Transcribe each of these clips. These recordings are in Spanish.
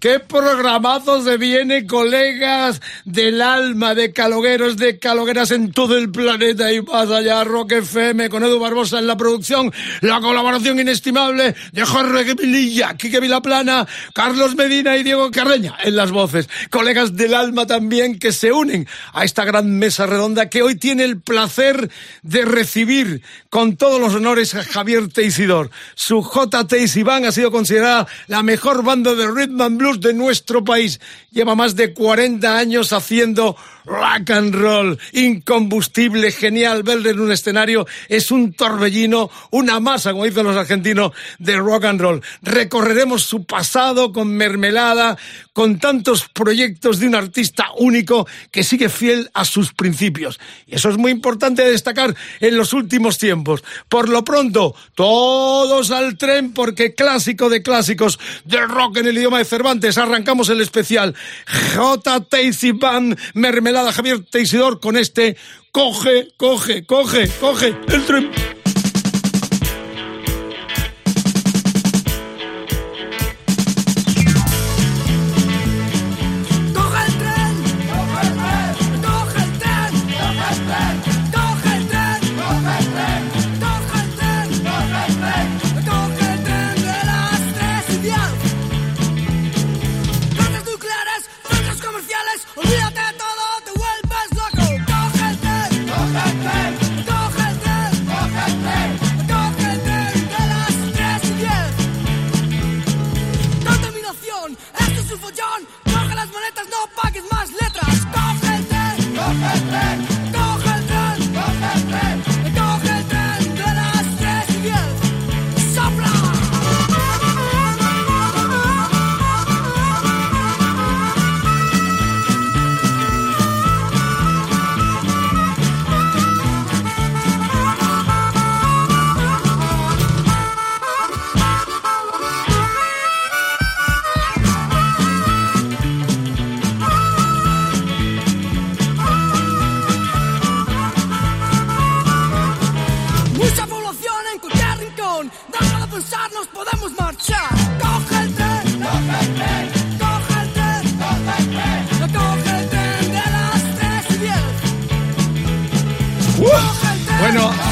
¿Qué programazo se viene, colegas del alma, de calogueros, de calogueras en todo el planeta y más allá? Rock FM con Edu Barbosa en la producción, la colaboración inestimable de Jorge Vililla, Quique Vilaplana, Carlos Medina y Diego Carreña en las voces. Colegas del alma también que se unen a esta gran mesa redonda que hoy tiene el placer de recibir con todos los honores a Javier Teisidor. Su J. Iván ha considerada la mejor banda de rhythm and blues de nuestro país. Lleva más de 40 años haciendo rock and roll, incombustible, genial verle en un escenario. Es un torbellino, una masa, como dicen los argentinos, de rock and roll. Recorreremos su pasado con mermelada, con tantos proyectos de un artista único que sigue fiel a sus principios. Y eso es muy importante destacar en los últimos tiempos. Por lo pronto, todos al tren porque clásico de clásicos del rock en el idioma de Cervantes. Arrancamos el especial J. Tacy Band, mermelada Javier Teisidor con este coge, coge, coge, coge el tren.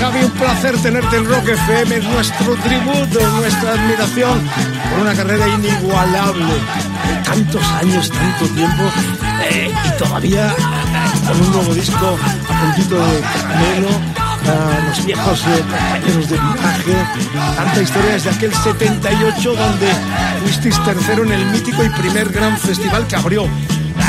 Javi, un placer tenerte en Rock FM, es nuestro tributo, nuestra admiración por una carrera inigualable. De tantos años, tanto tiempo, eh, y todavía con un nuevo disco a puntito de caramelo, a los viejos eh, compañeros de viaje, tanta historia desde aquel 78 donde fuisteis tercero en el mítico y primer gran festival que abrió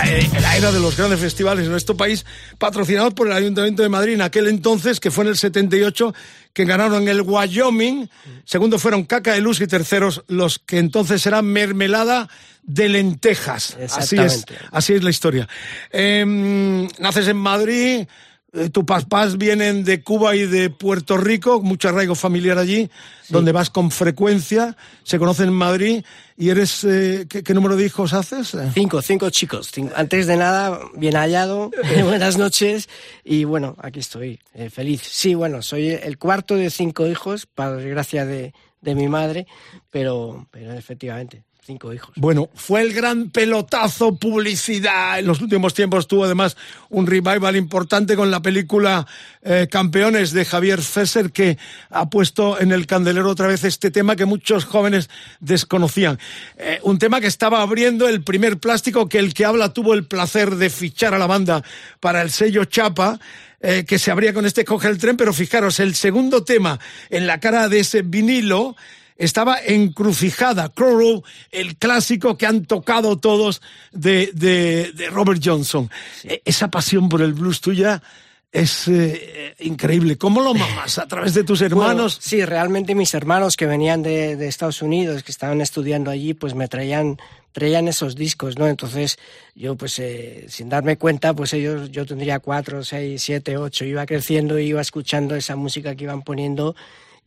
la, eh, la era de los grandes festivales en nuestro país, patrocinados por el Ayuntamiento de Madrid en aquel entonces, que fue en el 78, que ganaron el Wyoming, segundo fueron Caca de Luz y terceros los que entonces eran Mermelada de Lentejas. Así es, así es la historia. Em, naces en Madrid, eh, tus papás vienen de Cuba y de Puerto Rico, mucho arraigo familiar allí, donde vas con frecuencia, se conocen en Madrid, y eres, eh, ¿qué, qué número de hijos haces? Eh, Cinco, cinco chicos. Cinco- Antes de nada, bien hallado, buenas noches y bueno, aquí estoy, eh, feliz. Sí, bueno, soy el cuarto de cinco hijos, para desgracia de, de mi madre, pero, pero efectivamente, cinco hijos. Bueno, fue el gran pelotazo, publicidad. En los últimos tiempos tuvo además un revival importante con la película eh, Campeones de Javier Fesser, que ha puesto en el candelero otra vez este tema que muchos jóvenes desconocían. Eh, un tema que estaba abriendo el primer plástico que el que habla tuvo el placer de fichar a la banda para el sello Chapa. eh, que se abría con este coge el tren, pero fijaros, el segundo tema en la cara de ese vinilo estaba Encrucijada, Crow el clásico que han tocado todos de, de, de Robert Johnson. E- Esa pasión por el blues tuya es eh, increíble. ¿Cómo lo mamas? ¿A través de tus Bueno, hermanos? sí, realmente mis hermanos que venían de, de Estados Unidos, que estaban estudiando allí, pues me traían traían esos discos, ¿no? Entonces yo, pues, eh, sin darme cuenta, pues ellos, yo tendría cuatro, seis, siete, ocho, iba creciendo y iba escuchando esa música que iban poniendo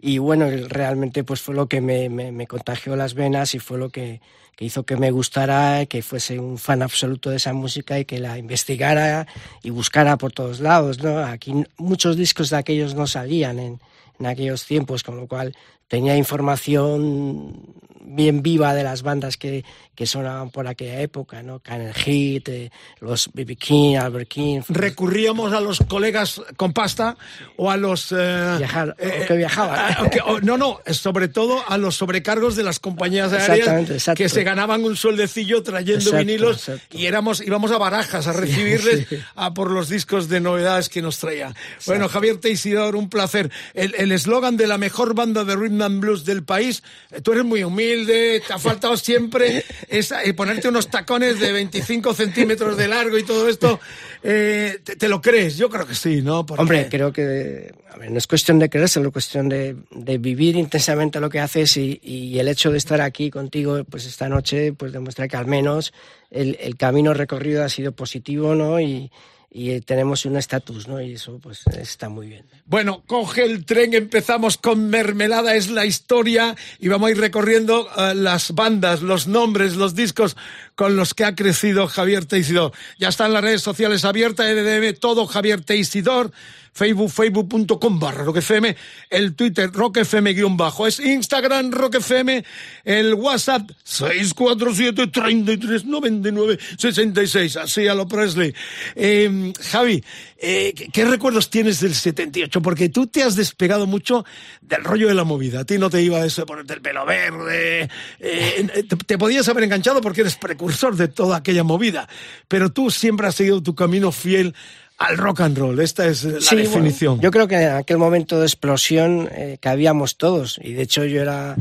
y bueno, realmente pues fue lo que me, me, me contagió las venas y fue lo que, que hizo que me gustara, que fuese un fan absoluto de esa música y que la investigara y buscara por todos lados, ¿no? Aquí muchos discos de aquellos no salían en, en aquellos tiempos, con lo cual tenía información bien viva de las bandas que, que sonaban por aquella época, ¿no? Canel Heat, eh, los B.B. King, Albert King. recurríamos a los colegas con pasta o a los eh, Viajar, o que viajaban. no no sobre todo a los sobrecargos de las compañías aéreas exacto. que se ganaban un sueldecillo trayendo Exacto, vinilos exacto. y éramos íbamos a barajas a recibirles a por los discos de novedades que nos traían bueno Javier Teisidor un placer el el eslogan de la mejor banda de rhythm and blues del país. Eh, tú eres muy humilde te ha faltado siempre esa- eh, ponerte unos tacones de 25 centímetros de largo y todo esto. Eh, te, te lo crees yo creo que sí no Porque- Hombre, creo que a ver, no es cuestión de creérselo, es cuestión de, de vivir intensamente lo que haces y, y el hecho de estar aquí contigo pues esta noche pues demuestra que al menos el, el camino recorrido ha sido positivo, ¿no? Y, y tenemos un estatus, ¿no? Y eso pues está muy bien. Bueno, coge el tren, empezamos con Mermelada, es la historia, y vamos a ir recorriendo eh, las bandas, los nombres, los discos con los que ha crecido Javier Teisidor. Ya están las redes sociales abiertas, EDM, todo Javier Teisidor, Facebook, facebook.com barra roquefm, el Twitter roquefm guion bajo, es Instagram roquefm, el WhatsApp 647 33 99 66, así a lo Presley. Eh, Javi, eh, ¿qué- ¿qué recuerdos tienes del 78? Porque tú te has despegado mucho del rollo de la movida. A ti no te iba eso de ponerte el pelo verde. eh, te podías haber enganchado porque eres precursor de toda aquella movida. Pero tú siempre has seguido tu camino fiel al rock and roll. Esta es la Sí, bueno, definición. yo creo que en aquel momento de explosión eh, cabíamos todos y de hecho yo era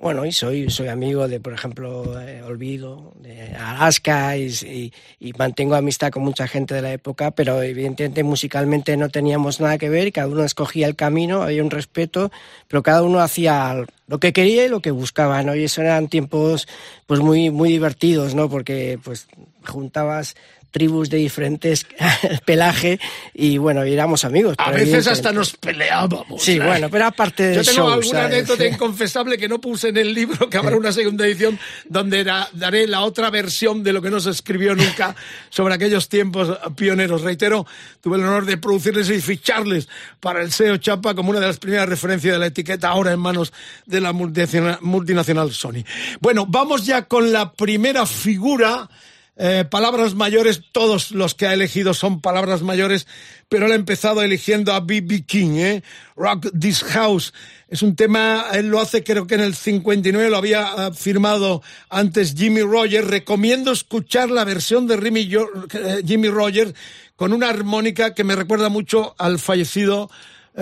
bueno y soy soy amigo de por ejemplo eh, Olvido de Alaska y, y- y mantengo amistad con mucha gente de la época pero evidentemente musicalmente no teníamos nada que ver y cada uno escogía el camino había un respeto pero cada uno hacía lo que quería y lo que buscaba no y eso eran tiempos pues muy muy divertidos no porque pues juntabas tribus de diferentes pelaje y bueno, éramos amigos. A veces hasta nos peleábamos. Sí, ¿eh? bueno, pero aparte del Yo tengo show, alguna ¿sabes? anécdota inconfesable que no puse en el libro, que habrá una segunda edición, donde da- daré la otra versión de lo que no se escribió nunca sobre aquellos tiempos pioneros. Reitero, tuve el honor de producirles y ficharles para el SEO Chapa como una de las primeras referencias de la etiqueta, ahora en manos de la multinacional, multinacional Sony. Bueno, vamos ya con la primera figura. Eh, palabras mayores, todos los que ha elegido son palabras mayores, pero él ha empezado eligiendo a B.B. King, ¿eh? Rock This House. Es un tema, él lo hace creo que en el 59, lo había ah, firmado antes Jimmy Rogers. Recomiendo escuchar la versión de eh, Jimmy Rogers con una armónica que me recuerda mucho al fallecido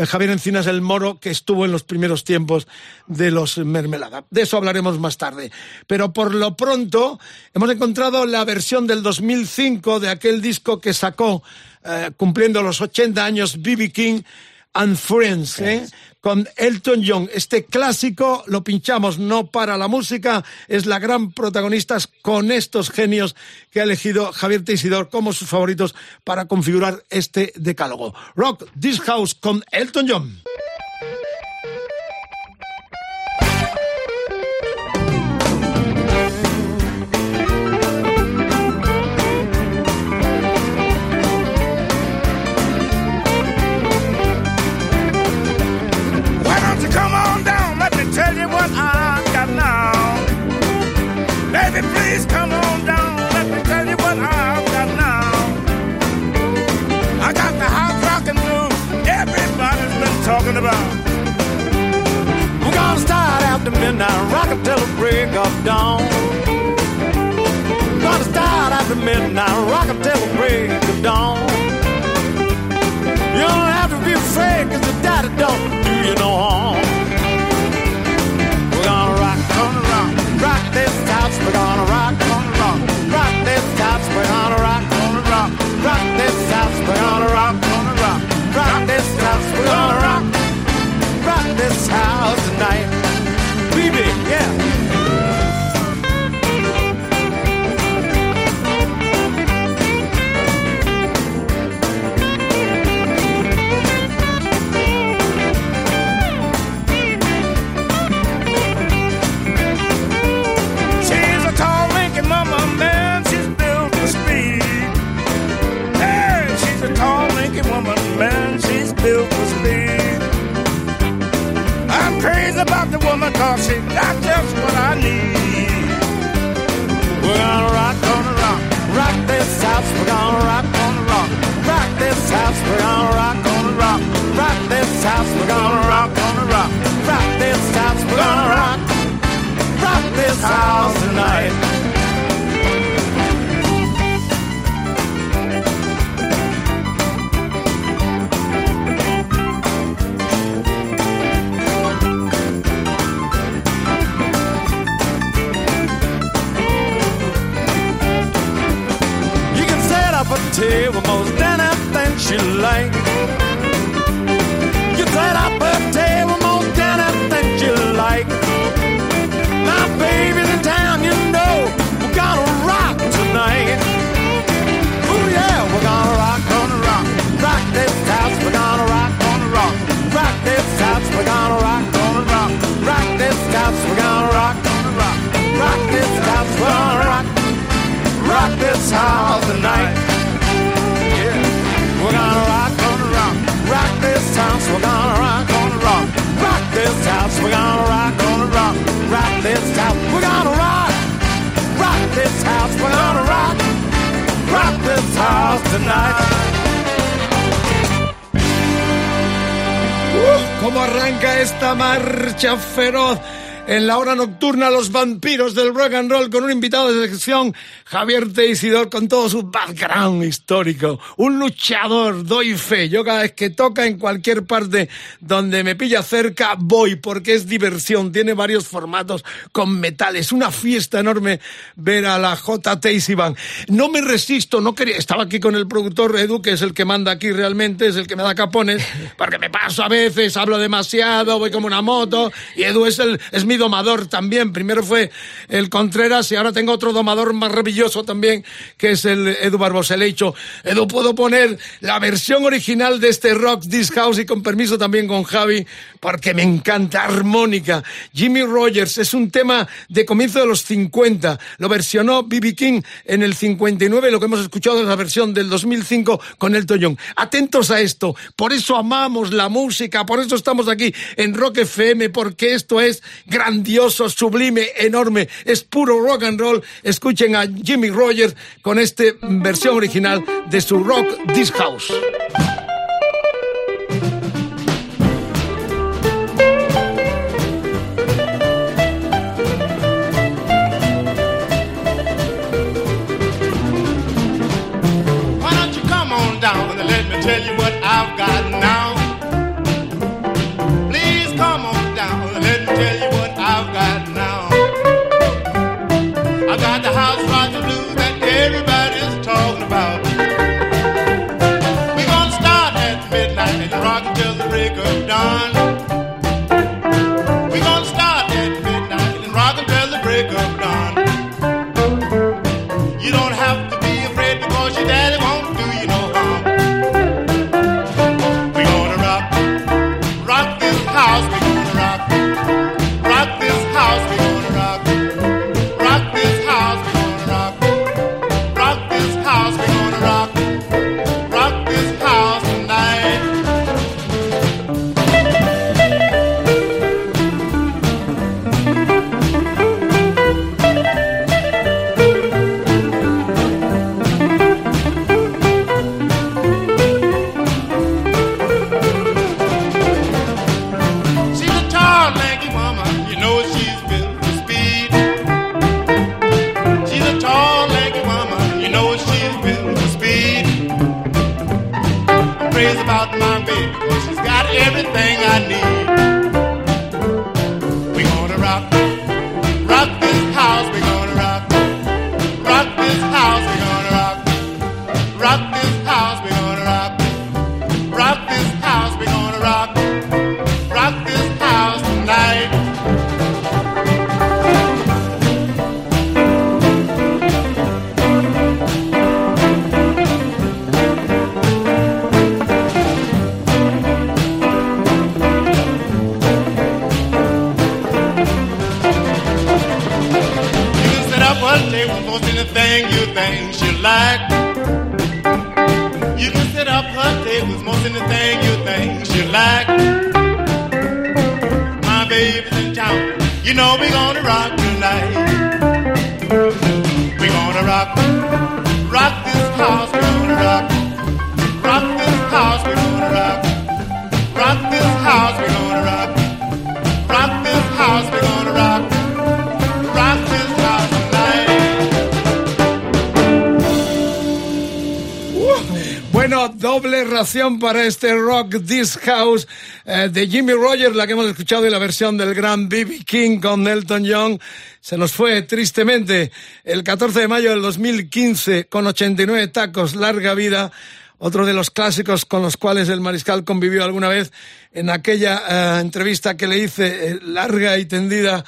Javier Encinas el Moro, que estuvo en los primeros tiempos de los Mermelada. De eso hablaremos más tarde. Pero por lo pronto hemos encontrado la versión del 2005 de aquel disco que sacó, eh, cumpliendo los 80 años, B.B. King and Friends, ¿eh? Con Elton John. Este clásico lo pinchamos no para la música, es la gran protagonista con estos genios que ha elegido Javier Teisidor como sus favoritos para configurar este decálogo. Rock This House con Elton John. and I rock until the break of dawn. Gonna start after midnight, rock until the break of dawn. You don't have to be afraid, cause the daddy don't do you no harm. We're gonna rock, rock, rock this house, we're gonna rock, rock, rock this house, we're gonna rock, rock, rock this house, we're gonna rock, rock, rock this house, we're gonna rock, rock this house. Woman cause she got just what I need. We're gonna rock, gonna rock, rock this house, we're gonna rock, gonna rock, rock this house, we're gonna rock, gonna rock, rock this house, we're gonna rock, gonna rock, rock this house, we're gonna rock, rock this house table most anything she like. You set up a table most anything she like. Now, babies in town, you know we're gonna rock tonight. Ooh yeah, we're gonna rock, gonna rock, rock this house. We're gonna rock, gonna rock, rock this house. We're gonna rock, gonna rock, rock this house. We're gonna rock, gonna rock, rock this house. We're gonna rock rock this house tonight. Gonna rock, gonna rock, rock this house. We're gonna rock, gonna rock, rock this house. We're gonna rock, rock this house. We're gonna rock, rock this house tonight. ¿Cómo arranca esta marcha feroz? En la hora nocturna, los vampiros del rock and roll con un invitado de sección, Javier Teisidor, con todo su background histórico. Un luchador, doy fe. Yo cada vez que toca en cualquier parte donde me pilla cerca, voy porque es diversión. Tiene varios formatos con metales. Una fiesta enorme ver a la J. Band. No me resisto, no quería. Estaba aquí con el productor Edu, que es el que manda aquí realmente, es el que me da capones, porque me paso a veces, hablo demasiado, voy como una moto. Y Edu es, el, es mi domador también. Primero fue el Contreras y ahora tengo otro domador maravilloso también, que es el Edu Barbosa. Le he dicho, Edu, puedo poner la versión original de este Rock This House y con permiso también con Javi, porque me encanta. Armónica. Jimmy Rogers es un tema de comienzo de los 50. Lo versionó B.B. King en el 59. Lo que hemos escuchado es la versión del 2005 con Elton John. Atentos a esto. Por eso amamos la música. Por eso estamos aquí en Rock FM, porque esto es grandioso, sublime, enorme. Es puro rock and roll. Escuchen a Jimmy Rogers con esta versión original de su Rock This House. Up a table for anything you think she like. You can set up her table there's most anything you think you like. My baby's in town. You know we gonna rock tonight. We gonna rock, rock this house. We gonna rock, rock this house. We gonna rock, rock this house. We gonna rock, rock this house. We gonna rock Doble ración para este Rock This House eh, de Jimmy Rogers, la que hemos escuchado y la versión del gran B.B. King con Elton John. Se nos fue tristemente el 14 de mayo del 2015 con 89 tacos, larga vida. Otro de los clásicos con los cuales el mariscal convivió alguna vez en aquella eh, entrevista que le hice, eh, larga y tendida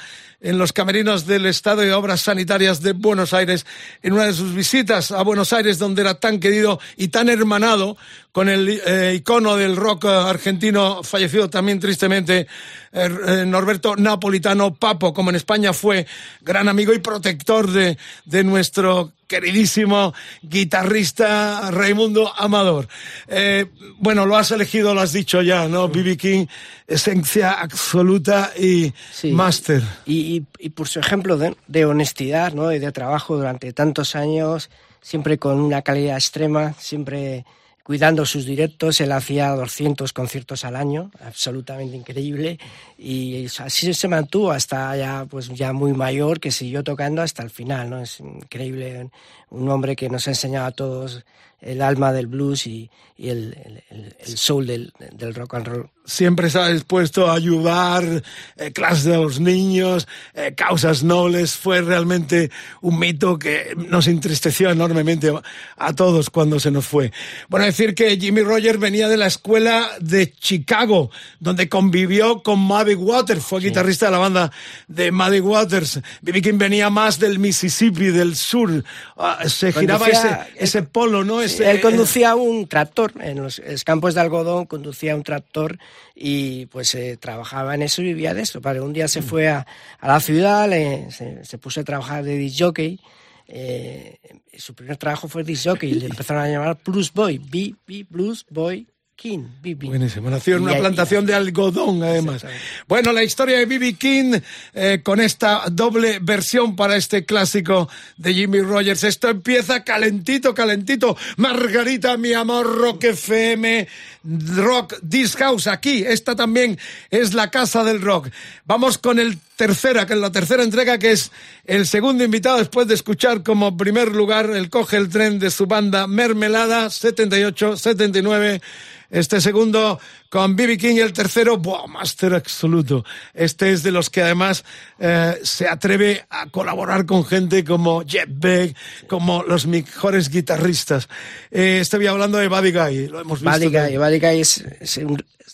en los camerinos del Estado de Obras Sanitarias de Buenos Aires, en una de sus visitas a Buenos Aires, donde era tan querido y tan hermanado con el eh, icono del rock eh, argentino, fallecido también tristemente, eh, eh, Norberto Napolitano Papo, como en España fue gran amigo y protector de, de nuestro queridísimo guitarrista Raimundo Amador. Eh, bueno, lo has elegido, lo has dicho ya, ¿no? B.B. King, esencia absoluta y Sí. máster. Y, y- y por su ejemplo de, de honestidad ¿no? y de trabajo durante tantos años, siempre con una calidad extrema, siempre cuidando sus directos. Él hacía 200 conciertos al año, absolutamente increíble. Y así se mantuvo hasta ya, pues, ya muy mayor, que siguió tocando hasta el final. ¿no? Es increíble. Un hombre que nos ha enseñado a todos el alma del blues y, el, soul del rock and roll. Siempre está dispuesto a ayudar, eh, clases de los niños, eh, causas nobles. Fue realmente un mito que nos entristeció enormemente a todos cuando se nos fue. Bueno, decir que Jimmy Rogers venía de la escuela de Chicago, donde convivió con Muddy Waters, fue guitarrista de la banda de Muddy Waters. B.B. King venía más del Mississippi, del sur. Ah, se giraba Conducía- ese, ese polo, ¿no? Ese, Él conducía un tractor en los campos de algodón, conducía un tractor y pues eh, trabajaba en eso y vivía de eso. Un día se fue a, a la ciudad, le- se, se puso a trabajar de disc jockey. eh, su primer trabajo fue disc jockey y le empezaron a llamar Blues Boy, B, B, Blues Boy King, B.B. Buenísimo, nació en una ahí- plantación de algodón, además. Bueno, la historia de B.B. King eh, con esta doble versión para este clásico de Jimmy Rogers. Esto empieza calentito, calentito. Margarita, mi amor, Rock FM, Rock This House, aquí. Esta también es la casa del rock. Vamos con el tercera, que es la tercera entrega, que es el segundo invitado después de escuchar como primer lugar el coge el tren de su banda Mermelada 78, 79. Este segundo con B.B. King y el tercero, ¡buah! Máster absoluto. Este es de los que además eh, se atreve a colaborar con gente como Jeff Beck, como los mejores guitarristas. Eh, estoy hablando de Buddy Guy, lo hemos visto. Buddy Guy. Buddy Guy es,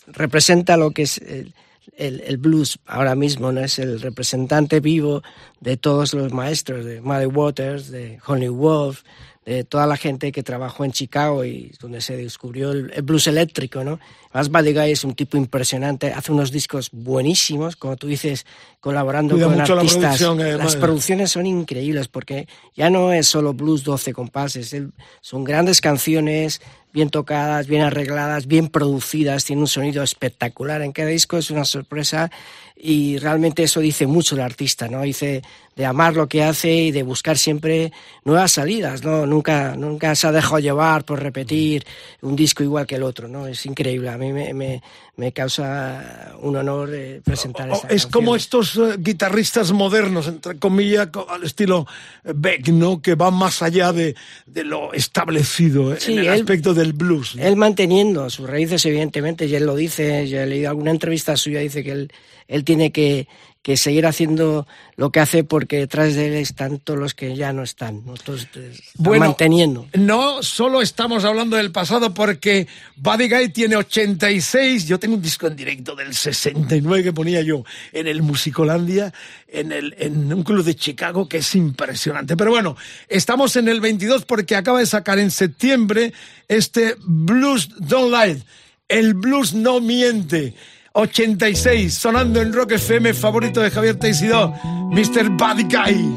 representa lo que es el, el- el blues ahora mismo, ¿no? Es el representante vivo de todos los maestros, de Muddy Waters, de Honey Wolf, de toda la gente que trabajó en Chicago y donde se descubrió el, el blues eléctrico, ¿no? Buddy Guy es un tipo impresionante, hace unos discos buenísimos, como tú dices, colaborando Cuida con mucho la artistas. producción. Las producciones son increíbles porque ya no es solo blues 12 compases, son grandes canciones bien tocadas, bien arregladas, bien producidas, tiene un sonido espectacular en cada disco, es una sorpresa y realmente eso dice mucho el artista, ¿no? Dice de amar lo que hace y de buscar siempre nuevas salidas, ¿no? Nunca, nunca se ha dejado llevar por repetir un disco igual que el otro, ¿no? Es increíble, a mí me, me, me causa un honor eh, presentar O- esta es como canción. estos eh, guitarristas modernos, entre comillas, co- al estilo eh, Beck, ¿no? Que van más allá de, de lo establecido eh, Sí, en el él- aspecto del blues. ¿no? Él manteniendo sus raíces, evidentemente, y él lo dice, yo he leído alguna entrevista suya, dice que él, él tiene que, que seguir haciendo lo que hace porque detrás de él están todos los que ya no están, ¿no? Todos, eh, están Bueno, manteniendo. No solo estamos hablando del pasado porque Buddy Guy tiene 86, yo tengo un disco en directo del 69 que ponía yo en el Musicolandia, en, el, en un club de Chicago que es impresionante. Pero bueno, estamos en el 22 porque acaba de sacar en septiembre este Blues Don't Lie, el blues no miente. 86, sonando en Rock FM, favorito de Javier Teisidó, Mr. Bad Guy.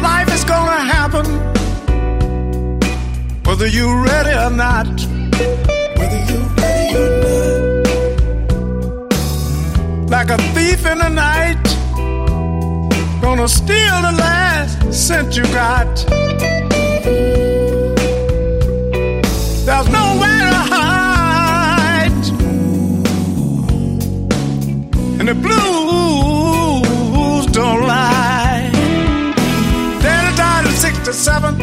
Life is gonna happen, whether ready or not. Like a thief in the night, gonna steal the last cent you got. There's nowhere to hide, and the blues don't lie. Daddy died at 67,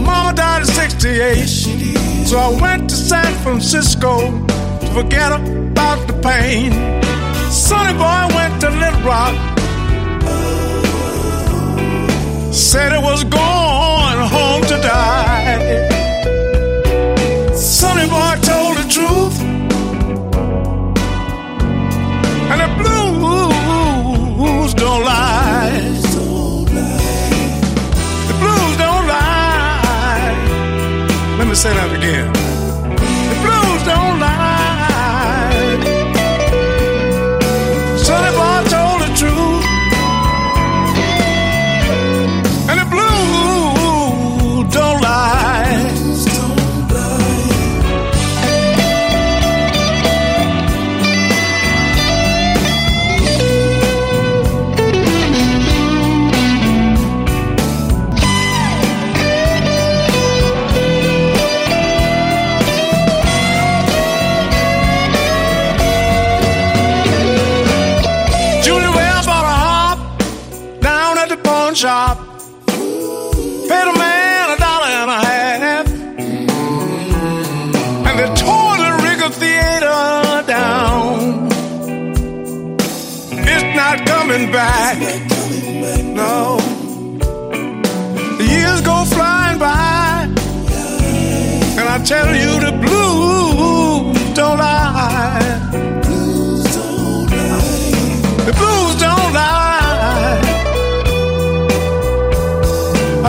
Mama died at 68. So I went to San Francisco to forget about the pain. Sonny boy went to Little Rock, said it was going back. No. The years go flying by. And I tell you the blues don't lie. The blues don't lie.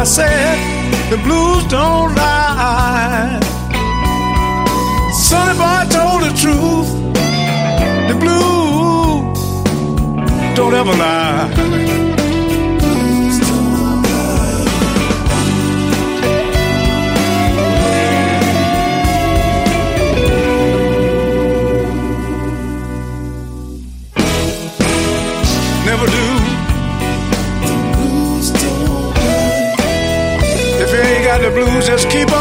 I said the blues don't lie. Sonny boy told the truth. Don't ever lie. Never do. If you ain't got the blues, just keep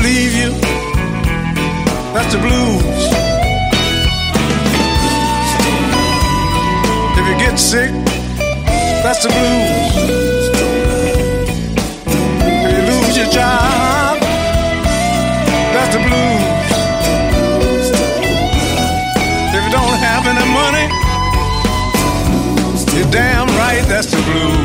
leave you, that's the blues. If you get sick, that's the blues. If you lose your job, that's the blues. If you don't have any money, you're damn right, that's the blues.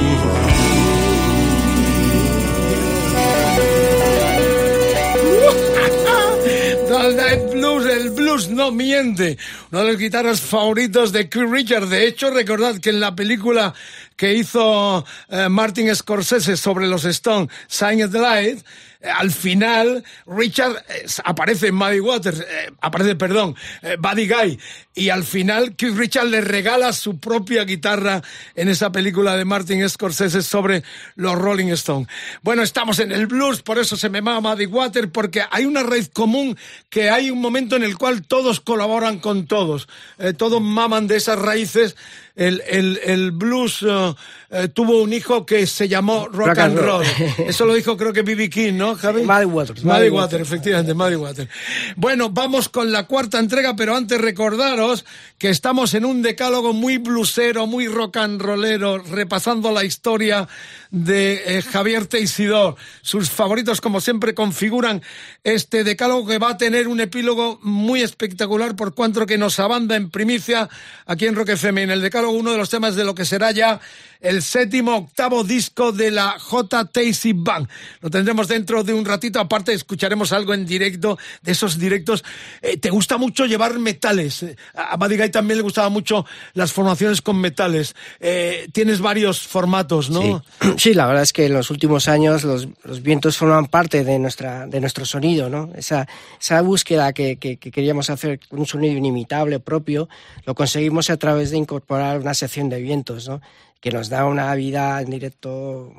No miente. Uno de los guitarras favoritos de Keith Richards. De hecho, recordad que en la película que hizo eh, Martin Scorsese sobre los Stones, Sign of the Light, al final Richard eh, aparece en Muddy Waters, eh, aparece, perdón, eh, Buddy Guy, y al final Keith Richards le regala su propia guitarra en esa película de Martin Scorsese sobre los Rolling Stones. Bueno, estamos en el blues, por eso se me llama Muddy Waters, porque hay una raíz común que hay un momento en el cual todos colaboran con todos, Eh, todos maman de esas raíces. El, el, el blues eh, eh, tuvo un hijo que se llamó Rock, Rock and Roll. Roll. Eso lo dijo creo que B.B. King, ¿no, Javi? Muddy Waters, Muddy Waters. efectivamente, Muddy Waters. Bueno, vamos con la cuarta entrega, pero antes recordaros que estamos en un decálogo muy blusero, muy rock and rollero, repasando la historia de eh, Javier Teisidor. Sus favoritos, como siempre, configuran este decálogo que va a tener un epílogo muy espectacular por cuanto que nos abanda en primicia aquí en Rock FM. En el decálogo, uno de los temas de lo que será ya el séptimo octavo disco de la J. Tacy Band. Lo tendremos dentro de un ratito, aparte escucharemos algo en directo, de esos directos. Eh, ¿Te gusta mucho llevar metales? Eh, A Buddy también le gustaba mucho las formaciones con metales. Eh, tienes varios formatos, ¿no? Sí. La verdad es que en los últimos años los, vientos forman parte de, nuestra, de nuestro sonido, ¿no? Esa, esa búsqueda que, que- que queríamos hacer un sonido inimitable propio, lo conseguimos a través de incorporar una sección de vientos, ¿no? Que nos da una vida en directo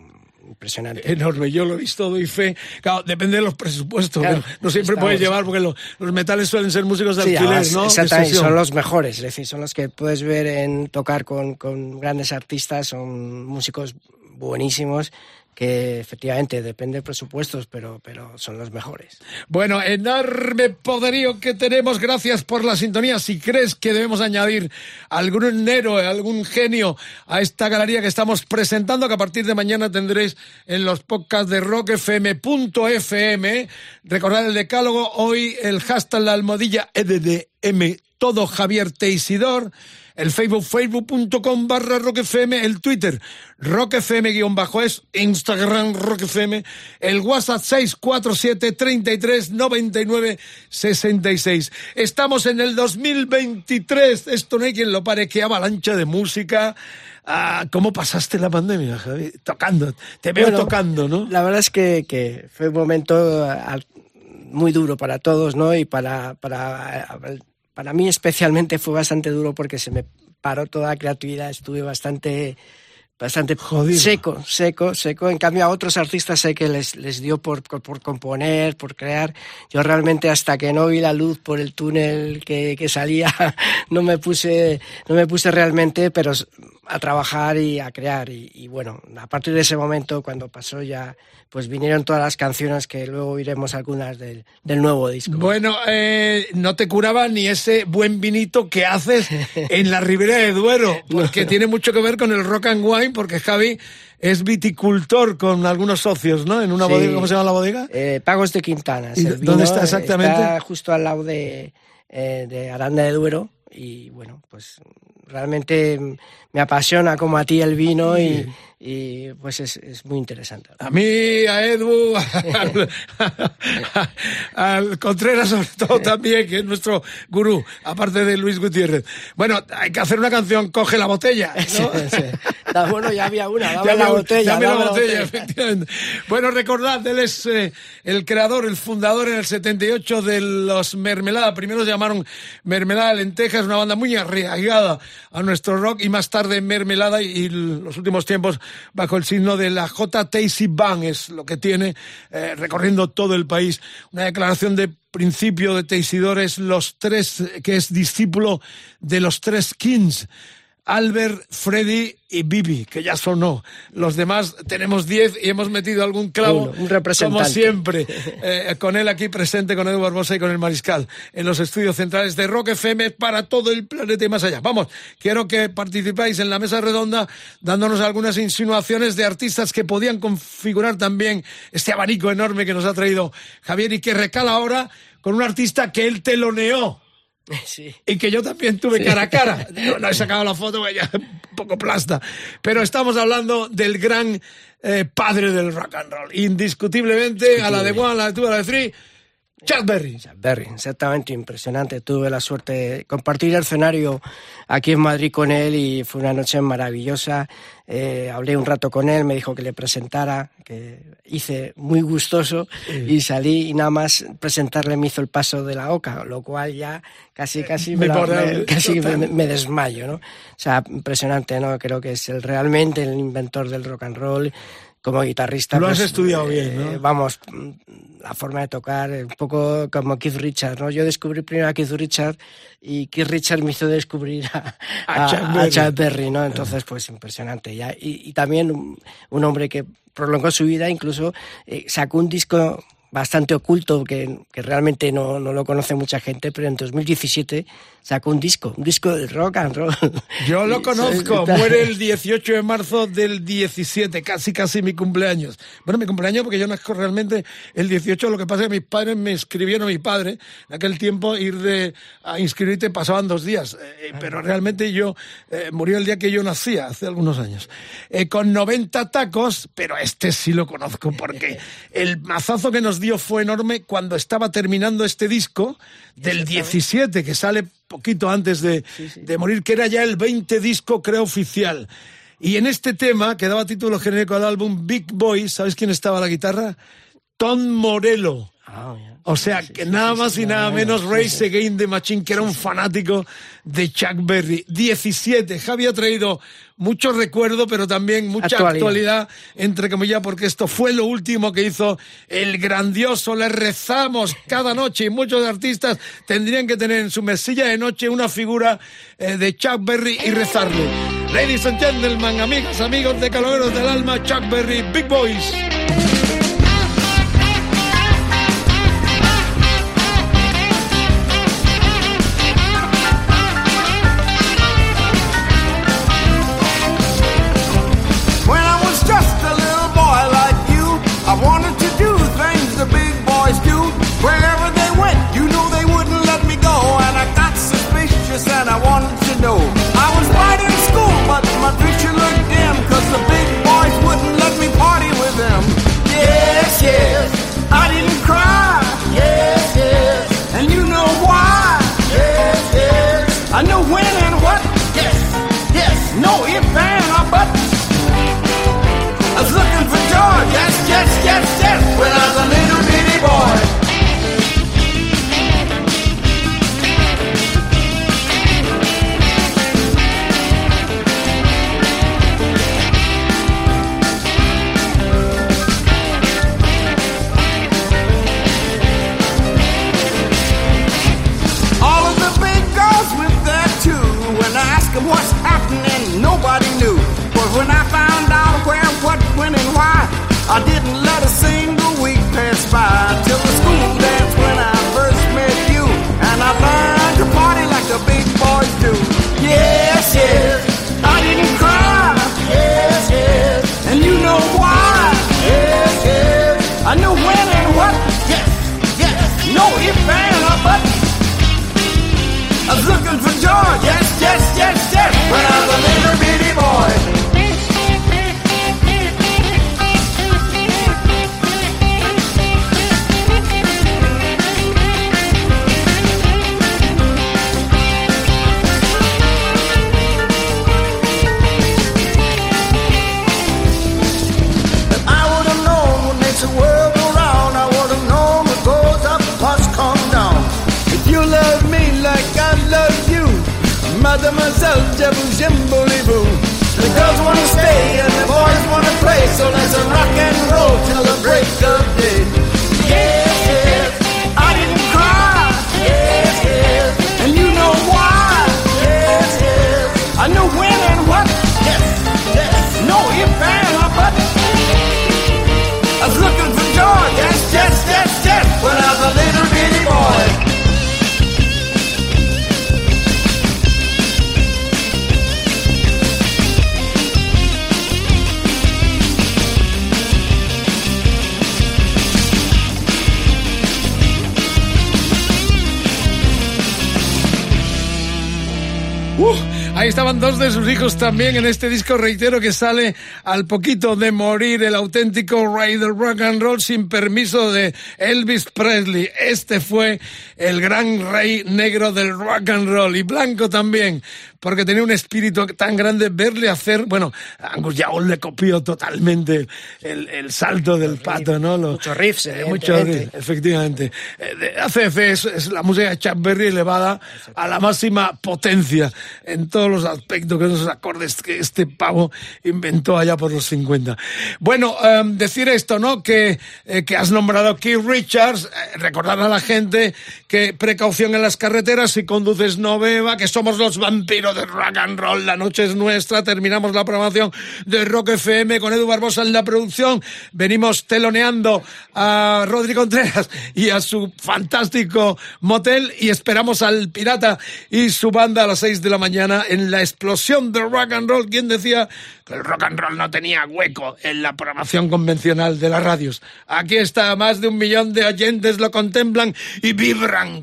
impresionante. Enorme, yo lo he visto, doy fe. Claro, depende de los presupuestos. Claro, no, siempre estamos- puedes llevar, porque lo- los metales suelen ser músicos de Sí, alquiler, además, ¿no? Exactamente, son los mejores, es decir, son los que puedes ver en tocar con, con grandes artistas, son músicos buenísimos que efectivamente depende de presupuestos, pero, pero son los mejores. Bueno, enorme poderío que tenemos. Gracias por la sintonía. Si crees que debemos añadir algún héroe, algún genio a esta galería que estamos presentando, que a partir de mañana tendréis en los podcasts de rockfm.fm. Recordad el decálogo. Hoy el hashtag la almohadilla EDDM. Todo Javier Teisidor. El Facebook, facebook.com barra rockfm, el Twitter, rockfm guion bajo es, Instagram rockfm, el WhatsApp 647 33 99 66. Estamos en el 2023, esto no hay quien lo pare, qué avalancha de música. Ah, ¿Cómo pasaste la pandemia, Javi? Tocando, te veo Bueno, tocando, ¿no? La verdad es que, que fue un momento al- muy duro para todos, ¿no? Y para, para, para mí especialmente fue bastante duro porque se me paró toda la creatividad, estuve bastante bastante Jodido. seco, seco, seco. En cambio a otros artistas sé que les, les dio por, por, componer, por crear. Yo realmente hasta que no vi la luz por el túnel que, que salía, no me puse, no me puse realmente, pero a trabajar y a crear. Y, y bueno, a partir de ese momento, cuando pasó ya, pues vinieron todas las canciones que luego oiremos algunas del, del nuevo disco. Bueno, eh, no te curaba ni ese buen vinito que haces en la Ribera de Duero, porque tiene mucho que ver con el rock and wine, porque Javi es viticultor con algunos socios, ¿no? En una Sí. bodega, ¿cómo se llama la bodega? Eh, Pagos de Quintana. ¿Y el dónde está exactamente? Está justo al lado de, eh, de Aranda de Duero y bueno, pues realmente me apasiona como a ti el vino y, y, pues es, es muy interesante. A mí, a Edu, al, al Contreras sobre todo también, que es nuestro gurú, aparte de Luis Gutiérrez. Bueno, hay que hacer una canción, coge la botella, ¿no? Sí. Da- bueno, ya había una, dame Dame la botella. dame la dame botella, efectivamente. Bueno, recordad, él es eh, el creador, el fundador en el 78 de los Mermelada. Primero se llamaron Mermelada Lentejas, una banda muy arraigada a nuestro rock y más tarde Mermelada y, y los últimos tiempos bajo el signo de la J. Tacy Band es lo que tiene eh, recorriendo todo el país. Una declaración de principio de Teisidor es los tres, que es discípulo de los tres Kings. Albert, Freddy y Bibi, que ya sonó. Los demás tenemos 10 y hemos metido algún clavo, Uno, un representante. como siempre, eh, con él aquí presente, con Edu Barbosa y con el Mariscal, en los estudios centrales de Rock FM para todo el planeta y más allá. Vamos, quiero que participáis en la mesa redonda dándonos algunas insinuaciones de artistas que podían configurar también este abanico enorme que nos ha traído Javier y que recala ahora con un artista que él teloneó Sí. y que yo también tuve cara a cara. No, no he sacado la foto, ya un poco plasta. Pero estamos hablando del gran eh, padre del rock and roll. Indiscutiblemente, a la de one, a la de two, a la de three, Chuck Berry. Berry, exactamente impresionante. Tuve la suerte de compartir el escenario aquí en Madrid con él y fue una noche maravillosa. Eh, hablé un rato con él, me dijo que le presentara, que hice muy gustoso y salí y nada más presentarle me hizo el paso de la oca, lo cual ya casi casi me, Me la- pone- me- casi total. me, me desmayo, ¿no? O sea, impresionante, ¿no? Creo que es el, realmente el inventor del rock and roll. Como guitarrista. Lo has pues, estudiado bien, ¿no? Vamos, mm, la forma de tocar, un poco como Keith Richards, ¿no? Yo descubrí primero a Keith Richards y Keith Richards me hizo descubrir a, A a- Chuck a Berry. Chuck Berry, ¿no? Entonces, pues impresionante. Ya. Y, y también un, un hombre que prolongó su vida, incluso eh, sacó un disco bastante oculto que, que realmente no, no, lo conoce mucha gente, pero en 2017 sacó un disco, un disco de rock and roll. Yo lo conozco, muere el 18 de marzo del 17, casi casi mi cumpleaños. Bueno, mi cumpleaños porque yo nazco realmente el 18, lo que pasa es que mis padres me escribieron, mi padre, en aquel tiempo ir de, a inscribirte pasaban dos días, eh, pero realmente yo eh, murió el día que yo nacía, hace algunos años, eh, con 90 tacos, pero este sí lo conozco porque el mazazo que nos dio fue enorme cuando estaba terminando este disco del 17 que sale poquito antes de, sí, sí. de, morir, que era ya el 20 disco, creo, oficial. Y en este tema, que daba título genérico al álbum Big Boy, ¿sabes quién estaba a la guitarra? Tom Morello. Oh, yeah. O sea, que nada más y nada menos Race Again de Machine, que era un fanático de Chuck Berry. 17. Javi ha traído mucho recuerdo, pero también mucha actualidad, actualidad entre comillas, porque esto fue lo último que hizo el grandioso. Le rezamos cada noche y muchos artistas tendrían que tener en su mesilla de noche una figura eh, de Chuck Berry y rezarle. Ladies and gentlemen, amigas, amigos de Calogueros del Alma, Chuck Berry, Big Boys. Till the school dance when I first met you. And I learned to party like the big boys do. Yes, yes, I didn't cry. Yes, yes, and you know why. Yes, yes, I knew when and what. Yes, yes, no looking for. Yes, yes, so let's rock and roll till the break of day. Yes, yes, I didn't cry. Yes, yes, and you know why. Yes, yes, I know when and what. Yes, yes, no if or. I was looking for George. Yes, yes, yes, yes, when I was a little bitty boy. Ahí estaban dos de sus hijos también en este disco, reitero, que sale al poquito de morir el auténtico rey del rock and roll sin permiso de Elvis Presley. Este fue el gran rey negro del rock and roll y blanco también, porque tenía un espíritu tan grande verle hacer, bueno, Angus Young le copió totalmente el, el salto del pato, ¿no? Lo, muchos riffs, eh, muchos riffs, efectivamente. Eh, ACF es, es, la música de Chuck Berry elevada a la máxima potencia en todos los aspectos, que esos acordes que este pavo inventó allá por los 50. Bueno, um, decir esto, ¿no? Que, eh, que has nombrado Keith Richards, eh, recordar a la gente que precaución en las carreteras, si conduces no beba, que somos los vampiros de rock and roll. La noche es nuestra. Terminamos la programación de Rock FM con Edu Barbosa en la producción. Venimos teloneando a Rodri Contreras y a su fantástico motel y esperamos al Pirata y su banda a las 6 de la mañana en la explosión de rock and roll. ¿Quién decía que el rock and roll no tenía hueco en la programación convencional de las radios? Aquí está, más de un millón de oyentes lo contemplan y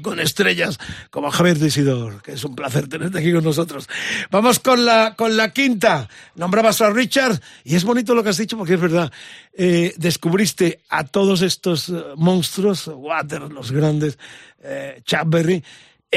con estrellas como Javier Isidor, que es un placer tenerte aquí con nosotros. Vamos con la, con la quinta. Nombrabas a Richard y es bonito lo que has dicho porque es verdad. Eh, descubriste a todos estos eh, monstruos, Water, los grandes, eh,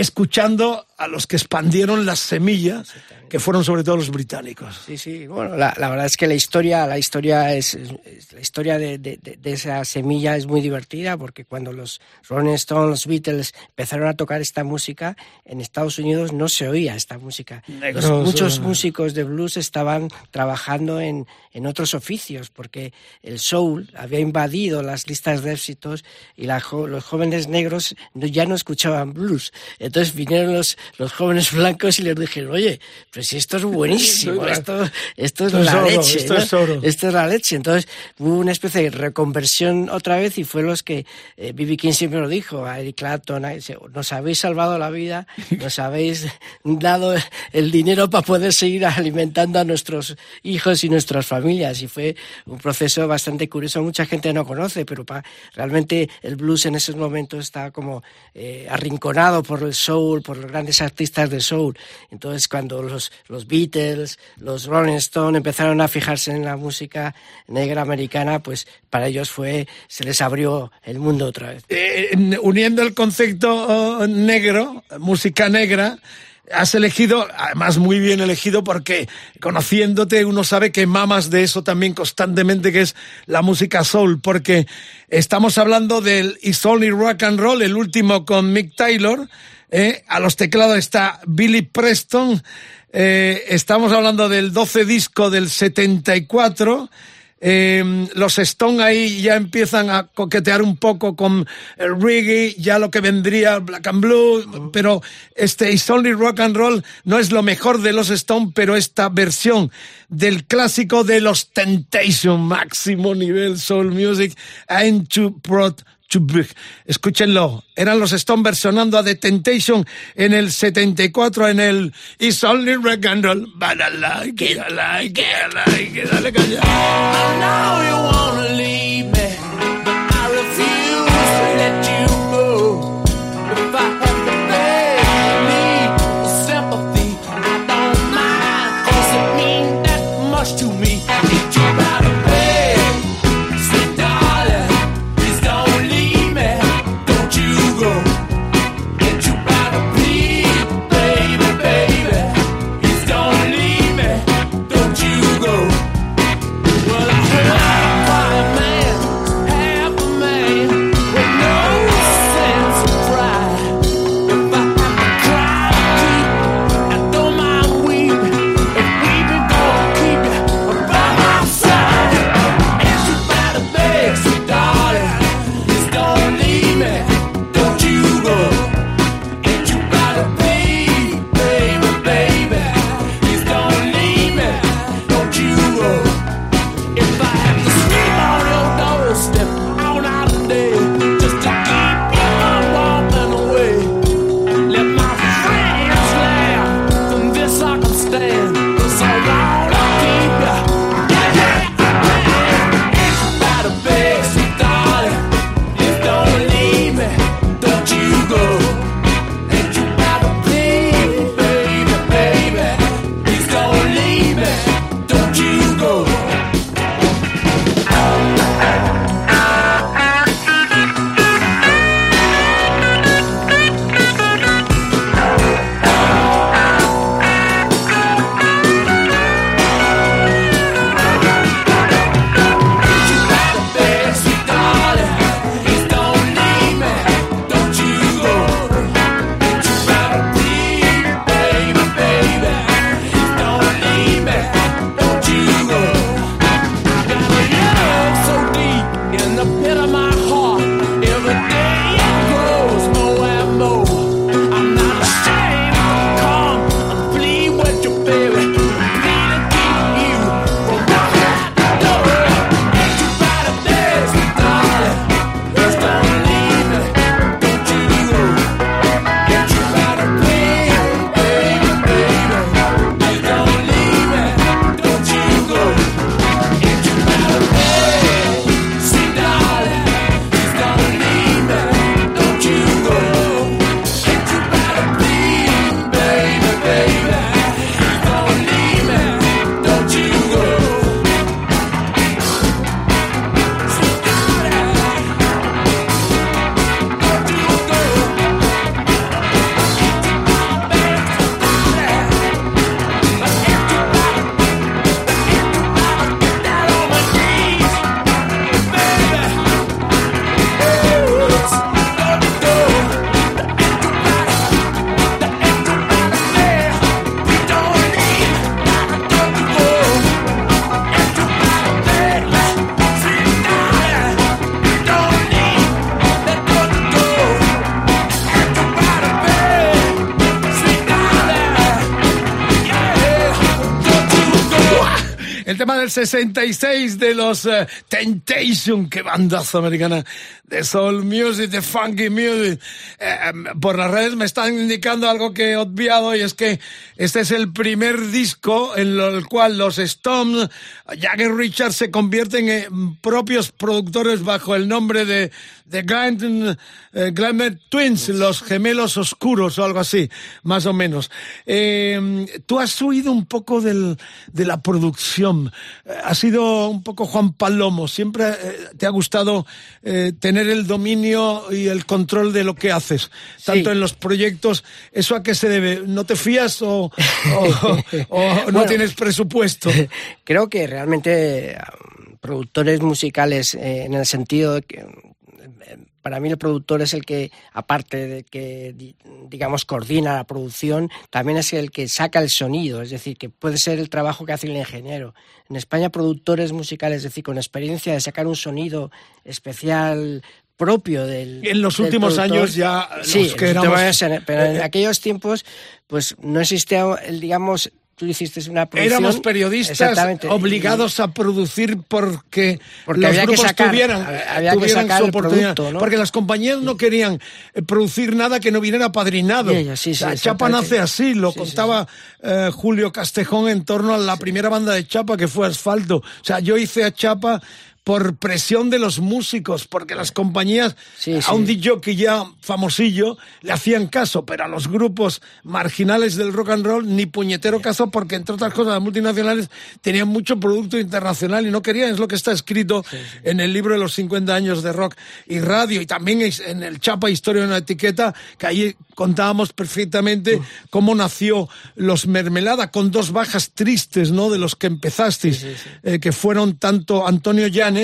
escuchando a los que expandieron las semillas, que fueron sobre todo los británicos. Sí, sí, bueno, la, la verdad es que la historia, la historia es, es- la historia de, de- de- de esa semilla es muy divertida porque cuando los Rolling Stones, los Beatles empezaron a tocar esta música en Estados Unidos no se oía esta música. Los- Negros, muchos músicos de blues estaban trabajando en, en otros oficios porque el soul había invadido las listas de éxitos y la los jóvenes negros ya no escuchaban blues. Entonces vinieron los, los jóvenes blancos y les dijeron, oye, pues si esto es buenísimo, esto, esto es Esto es la oro, leche. esto ¿no? es oro. Esto es la leche. Entonces hubo una especie de reconversión otra vez y fue los que eh, B.B. King siempre lo dijo, a Eric Clapton, a nos habéis salvado la vida, nos habéis dado el dinero para poder seguir alimentando a nuestros hijos y nuestras familias. Y fue un proceso bastante curioso. Mucha gente no conoce, pero pa- realmente el blues en esos momentos está como eh, arrinconado por el soul, por los grandes artistas de soul. Entonces cuando los, los Beatles, los Rolling Stones empezaron a fijarse en la música negra americana, pues para ellos fue, se les abrió el mundo otra vez. Eh, uniendo el concepto eh, negro, música negra, has elegido, además muy bien elegido, porque conociéndote uno sabe que mamas de eso también constantemente, que es la música soul, porque estamos hablando del It's Only Rock and Roll, el último con Mick Taylor, eh, a los teclados está Billy Preston, eh, estamos hablando del 12 disco del 74, eh, los Stone ahí ya empiezan a coquetear un poco con el reggae, ya lo que vendría Black and Blue, pero este It's Only Rock and Roll no es lo mejor de los Stone, pero esta versión del clásico de los Temptation, máximo nivel soul music, I'm too proud big. Escúchenlo, eran los Stone versionando a The Temptation en el 74 en el It's Only Rock and Roll, but I like it, I like it, I like it, dale calla. I know you wanna leave tema del 66 de los eh, Temptation, qué bandazo americana de soul music, de funky music. Eh, em, por las redes me están indicando algo que he obviado y es que este es el primer disco en el cual los Stones, Jagger Richards se convierten en propios productores bajo el nombre de, de Glam- eh, Glamour Twins, los gemelos oscuros o algo así, más o menos. Eh, Tú has oído un poco del, de la producción, Eh, has sido un poco Juan Palomo, siempre eh, te ha gustado eh, tener el dominio y el control de lo que haces, tanto Sí. en los proyectos. ¿Eso a qué se debe? ¿No te fías o, o- o no Bueno. tienes presupuesto? Creo que realmente eh, productores musicales, eh, en el sentido de que para mí el productor es el que, aparte de que, di- digamos, coordina la producción, también es el que saca el sonido, es decir, que puede ser el trabajo que hace el ingeniero. En España, productores musicales, es decir, con experiencia de sacar un sonido especial propio del En los del últimos productor. años ya los sí, que éramos- pero en eh, aquellos tiempos pues no existía el digamos tú hiciste una producción Éramos periodistas obligados a producir porque, Porque los había que grupos sacar, tuvieran, había que tuvieran sacar su oportunidad. producto, ¿no? Porque las compañías no querían eh, producir nada que no viniera padrinado. Y ellos, sí, sí, La Chapa nace así, lo sí, contaba eh, Julio Castejón en torno a la primera banda de Chapa que fue Asfalto. O sea, yo hice a Chapa por presión de los músicos, porque las compañías Sí, a sí. un DJ que ya famosillo le hacían caso, pero a los grupos marginales del rock and roll ni puñetero caso, porque entre otras cosas las multinacionales tenían mucho producto internacional y no querían, es lo que está escrito en el libro de los 50 años de rock y radio, y también en el Chapa Historia de una etiqueta, que ahí contábamos perfectamente cómo nació los Mermelada, con dos bajas tristes, ¿no?, de los que empezasteis, eh, que fueron tanto Antonio Llanes,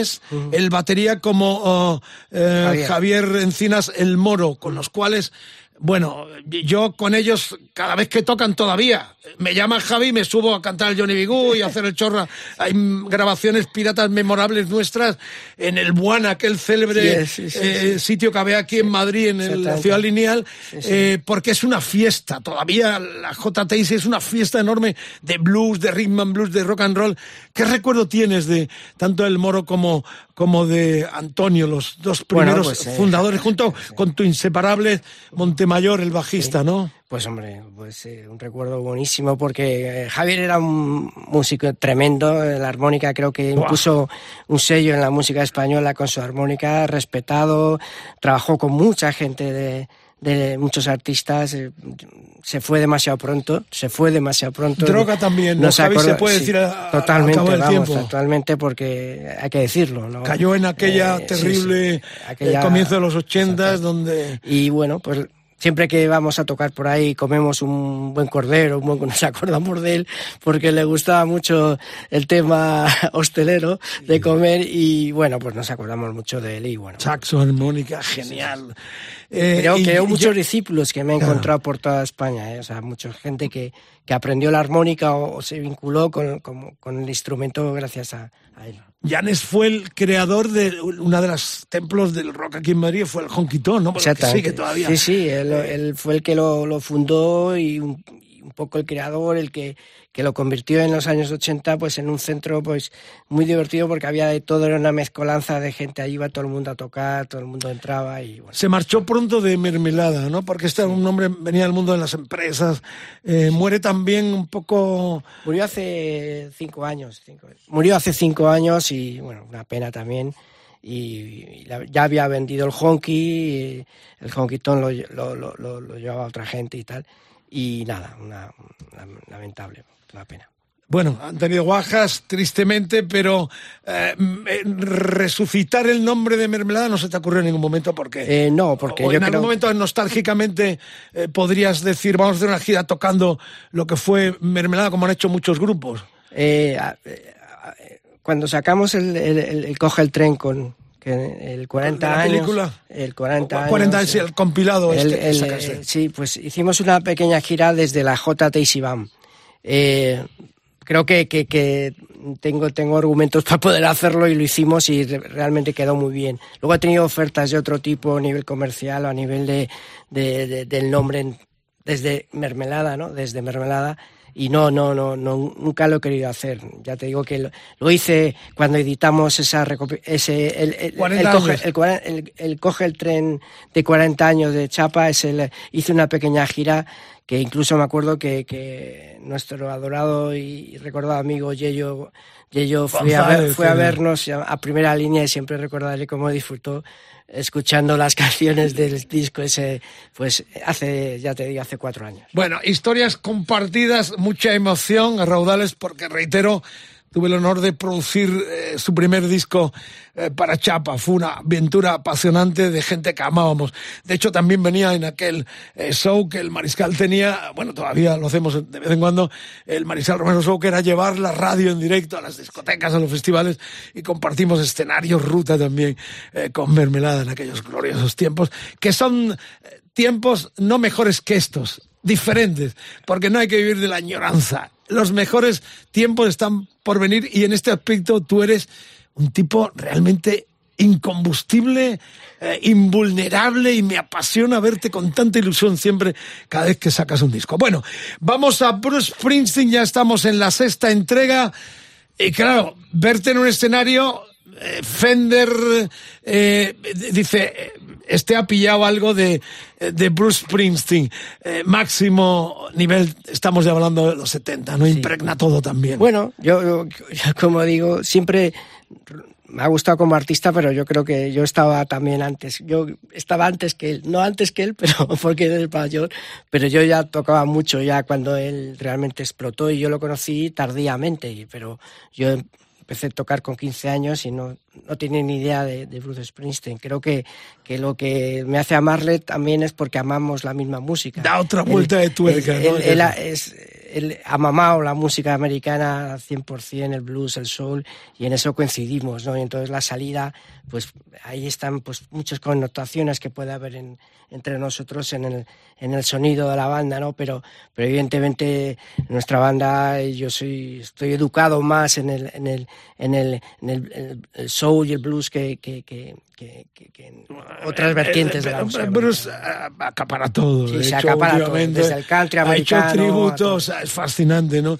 el batería, como oh, eh, Javier. Javier Encinas el Moro, con los cuales, bueno, yo con ellos cada vez que tocan todavía, me llama Javi y me subo a cantar el Johnny Bigú y a hacer el chorra. Hay grabaciones piratas memorables nuestras en el Buana, aquel célebre Sí, sí, sí, eh, sitio que había aquí en Madrid, en el- la ciudad lineal, eh, porque es una fiesta. Todavía la JTIC es una fiesta enorme de blues, de rhythm and blues, de rock and roll. ¿Qué recuerdo tienes de tanto del Moro como, como de Antonio, los dos Bueno, primeros pues, eh, fundadores, junto con tu inseparable Montemayor, el bajista, ¿no? Pues hombre, pues eh, un recuerdo buenísimo porque eh, Javier era un músico tremendo, eh, la armónica creo que impuso un sello en la música española con su armónica, respetado, trabajó con mucha gente de, de muchos artistas, eh, se fue demasiado pronto, se fue demasiado pronto. Droga también, ¿no, Javi? Se puede decir a- totalmente, vamos, tiempo. totalmente porque hay que decirlo, ¿no? Cayó en aquella Eh, terrible sí, aquella- comienzo de los ochentas, donde Y bueno, pues siempre que vamos a tocar por ahí comemos un buen cordero, un buen nos acordamos de él, porque le gustaba mucho el tema hostelero de comer y bueno, pues nos acordamos mucho de él y bueno. saxo, armónica, genial. Eh, Creo que hay muchos yo- discípulos que me he Claro. encontrado por toda España, ¿eh? o sea, mucha gente que, que aprendió la armónica o, o se vinculó con, con- con el instrumento gracias a, a él. Janes fue el creador de una de los templos del rock aquí en Madrid, fue el Honquitón, ¿no? Porque Exactamente. sigue todavía. Sí, sí, él, él fue el que lo, lo fundó y un, poco el creador, el que, que lo convirtió en los años 80 pues en un centro pues muy divertido porque había de todo, era una mezcolanza de gente, ahí iba todo el mundo a tocar, todo el mundo entraba y bueno. Se marchó pronto de mermelada, ¿no? Porque este era un hombre, venía del mundo de las empresas. Eh, muere también un poco. Murió hace cinco años, cinco- murió hace cinco años y bueno, una pena también. Y, ya había vendido el honky, el honkyton lo, lo, lo, lo- lo llevaba otra gente y tal. Y nada, una, una- lamentable, una pena. Bueno, han tenido bajas, tristemente, pero eh, eh, resucitar el nombre de mermelada no se te ocurrió en ningún momento porque. Eh, no, porque o yo en algún creo... momento nostálgicamente eh, podrías decir, vamos a hacer una gira tocando lo que fue mermelada, como han hecho muchos grupos. Cuando sacamos el, el- el- el Coge el Tren con que el 40 ¿De la años... película? El 40 años... 40 años, sí, el compilado El- este que el, sacaste. eh, sí, pues hicimos una pequeña gira desde la JTC BAM. Eh, creo que, que, que tengo, tengo argumentos para poder hacerlo y lo hicimos y re- realmente quedó muy bien. Luego he tenido ofertas de otro tipo a nivel comercial o a nivel de, de- de- del nombre en- desde Mermelada, ¿no? Desde Mermelada. Y no, no, no, no, nunca lo he querido hacer. Ya te digo que lo, lo hice cuando editamos esa ese el, el, 40 el coge, el coge el tren de 40 años de Chapa, es el, hice una pequeña gira que incluso me acuerdo que, que nuestro adorado y recordado amigo Yello, Yello fue, a ver- fue a vernos a, primera línea y siempre recordaré cómo disfrutó escuchando las canciones del disco ese, pues hace, ya te digo, hace cuatro años. Bueno, historias compartidas, mucha emoción raudales, porque reitero, tuve el honor de producir eh, su primer disco eh, para Chapa. Fue una aventura apasionante de gente que amábamos. De hecho, también venía en aquel eh, show que el Mariscal tenía, bueno, todavía lo hacemos de vez en cuando, el Mariscal Romero Show, que era llevar la radio en directo a las discotecas, a los festivales, y compartimos escenarios, ruta también, con mermelada en aquellos gloriosos tiempos, que son tiempos no mejores que estos, diferentes, porque no hay que vivir de la añoranza. Los mejores tiempos están por venir y en este aspecto tú eres un tipo realmente incombustible, eh, invulnerable y me apasiona verte con tanta ilusión siempre cada vez que sacas un disco. Bueno, vamos a Bruce Springsteen, ya estamos en la sexta entrega y claro, verte en un escenario, eh, Fender eh, dice, este ha pillado algo de, eh, de Bruce Springsteen, eh, máximo nivel, estamos ya hablando de los 70, ¿no? Impregna todo también. Bueno, yo, como digo, siempre me ha gustado como artista, pero yo creo que yo estaba también antes. Yo estaba antes que él, no antes que él, pero porque él es mayor, pero yo ya tocaba mucho ya cuando él realmente explotó y yo lo conocí tardíamente, pero yo empecé a tocar con 15 años y no, no tenía ni idea de, de Bruce Springsteen. Creo que, que lo que me hace amarle también es porque amamos la misma música. Da otra vuelta de tuerca, él- ¿no? él- él ha- es, él ha mamado la música americana 100%, el blues, el soul, y en eso coincidimos, ¿no? Y entonces la salida, pues ahí están pues muchas connotaciones que puede haber en- entre nosotros en el, en el sonido de la banda, ¿no? Pero, pero evidentemente en nuestra banda yo soy, estoy educado más en el, en el, en el, en el, el- el soul y el blues que, que, que, que- que- que en otras vertientes de la Eh, música. Bruce acapara todo. Sí, de se hecho, acapara todo, desde el country Ha americano hecho tributos, es fascinante, ¿no?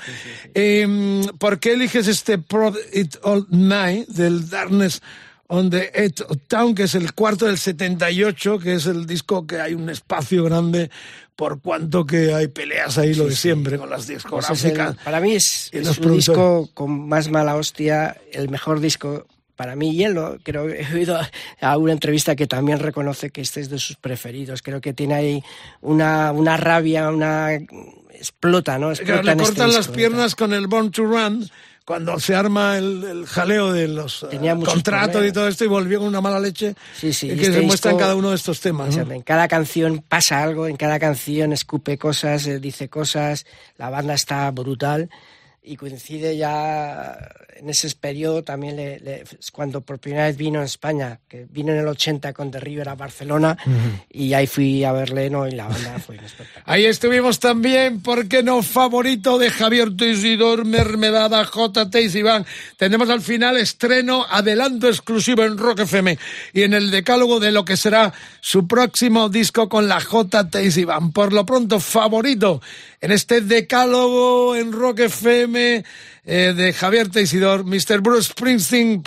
Eh, ¿Por qué eliges este Prod It All Night del Darkness on the Edge of Town, que es el cuarto del 78, que es el disco que hay un espacio grande por cuanto que hay peleas ahí, lo de siempre, con las Pues discográficas. el- para mí es, es un disco con más mala hostia, el mejor disco para mí. Y él lo, creo que he oído a una entrevista que también reconoce que este es de sus preferidos. Creo que tiene ahí una, una rabia, una explota, ¿no? Explota le este cortan las piernas con el Born to Run cuando se arma el, el jaleo de los eh, Tenía muchos contratos y todo esto y volvió con una mala leche Sí, sí, y y que este se muestra en cada uno de estos temas. O sea, ¿no? en cada canción pasa algo, en cada canción escupe cosas, eh, dice cosas, la banda está brutal y coincide ya en ese periodo también le- le- cuando por primera vez vino en España, que vino en el 80 con The River a Barcelona y ahí fui a verle ¿no? y la banda fue. Ahí estuvimos también, ¿por qué no? Favorito de Javier Teisidor, Mermelada, J. Iván. Tenemos al final estreno, adelanto exclusivo en Rock FM y en el decálogo de lo que será su próximo disco con la J. Iván. Por lo pronto, favorito en este decálogo en Rock FM eh, de Javier Teisidor, Mr. Bruce Springsteen.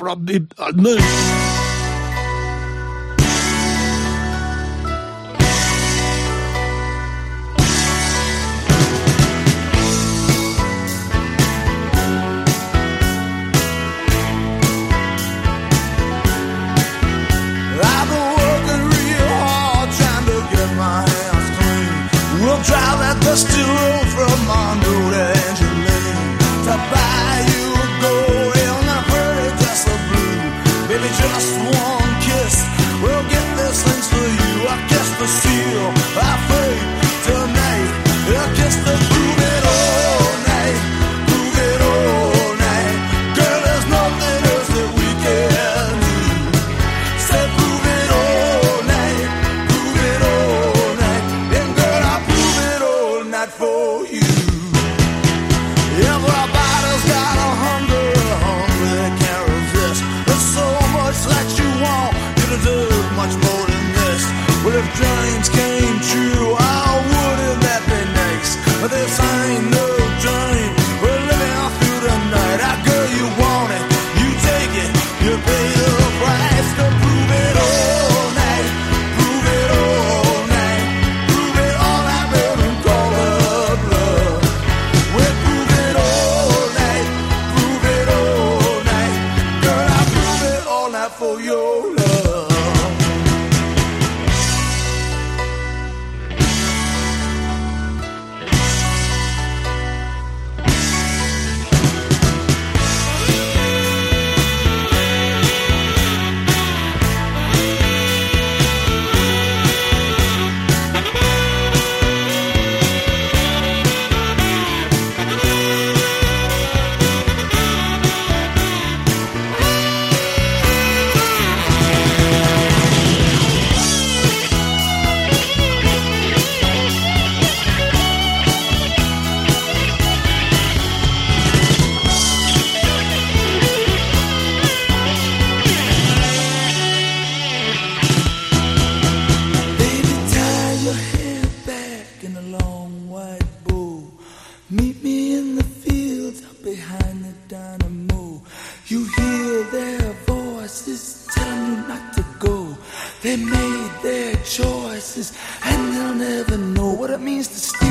They made their choices and they'll never know what it means to steal,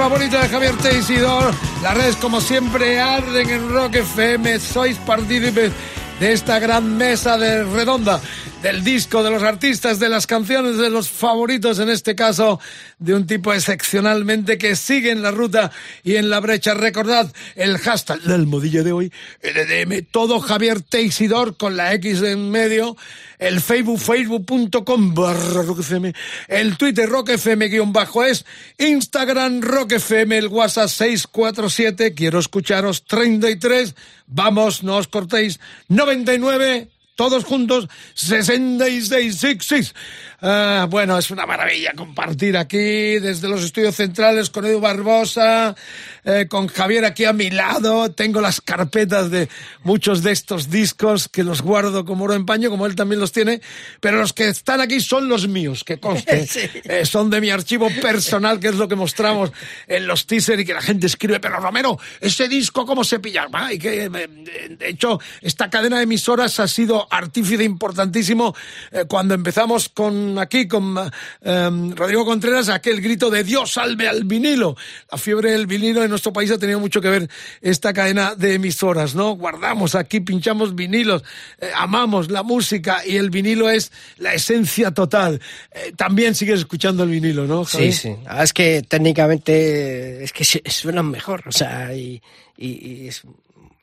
Favorito de Javier Teisidor. Las redes, como siempre, arden en Rock FM. Sois partícipes de esta gran mesa de redonda del disco, de los artistas, de las canciones, de los favoritos, en este caso, de un tipo excepcionalmente que sigue en la ruta y en la brecha. Recordad el hashtag, la almohadilla de hoy, LDM, todo Javier Teisidor con la X en medio, el Facebook, facebook.com barra Rock FM, el Twitter Rock FM guion bajo es, Instagram Rock FM, el WhatsApp 647, quiero escucharos 33, vamos, no os cortéis, 99 todos juntos, 6666. Ah, bueno, es una maravilla compartir aquí desde los estudios centrales con Edu Barbosa, eh, con Javier aquí a mi lado. Tengo las carpetas de muchos de estos discos que los guardo como oro en paño, como él también los tiene, pero los que están aquí son los míos, que conste. Eh, son de mi archivo personal, que es lo que mostramos en los teasers y que la gente escribe, pero Romero, ese disco, ¿cómo se pilla? Ah, y que, eh, de hecho, esta cadena de emisoras ha sido artífice importantísimo eh, cuando empezamos con aquí, con eh, Rodrigo Contreras, aquel grito de Dios salve al vinilo. La fiebre del vinilo en nuestro país ha tenido mucho que ver esta cadena de emisoras, ¿no? Guardamos aquí, pinchamos vinilos, eh, amamos la música y el vinilo es la esencia total. Eh, también sigues escuchando el vinilo, ¿no? Javi? Sí, sí. Ah, Es que técnicamente es que suenan mejor, o sea, y, y- y es-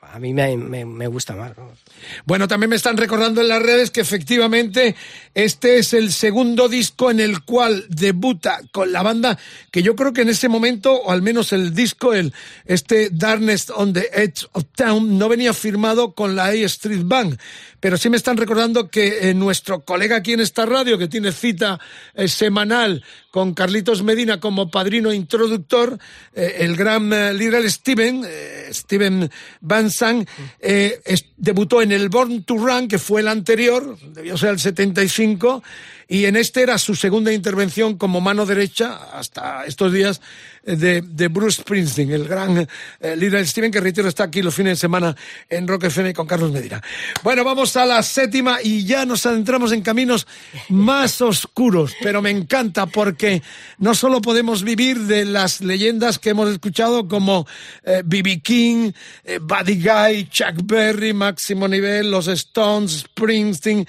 a mí me, me- me gusta más. ¿no? Bueno, también me están recordando en las redes que efectivamente este es el segundo disco en el cual debuta con la banda que yo creo que en ese momento, o al menos el disco, el este Darkness on the Edge of Town, no venía firmado con la A Street Band. Pero sí me están recordando que eh, nuestro colega aquí en esta radio, que tiene cita eh, semanal con Carlitos Medina como padrino introductor, eh, el gran líder Steven, Steven Van es- debutó en el Born to Run, que fue el anterior, debió ser el 75, y en este era su segunda intervención como mano derecha hasta estos días eh, de, de Bruce Springsteen, el gran eh, líder Steven, que reitero está aquí los fines de semana en Rock FM con Carlos Medina. Bueno, vamos a la séptima y ya nos adentramos en caminos más oscuros, pero me encanta porque no solo podemos vivir de las leyendas que hemos escuchado como eh, B.B. King, eh, Buddy Guy, Chuck Berry, Máximo Nivel, los Stones, Springsteen,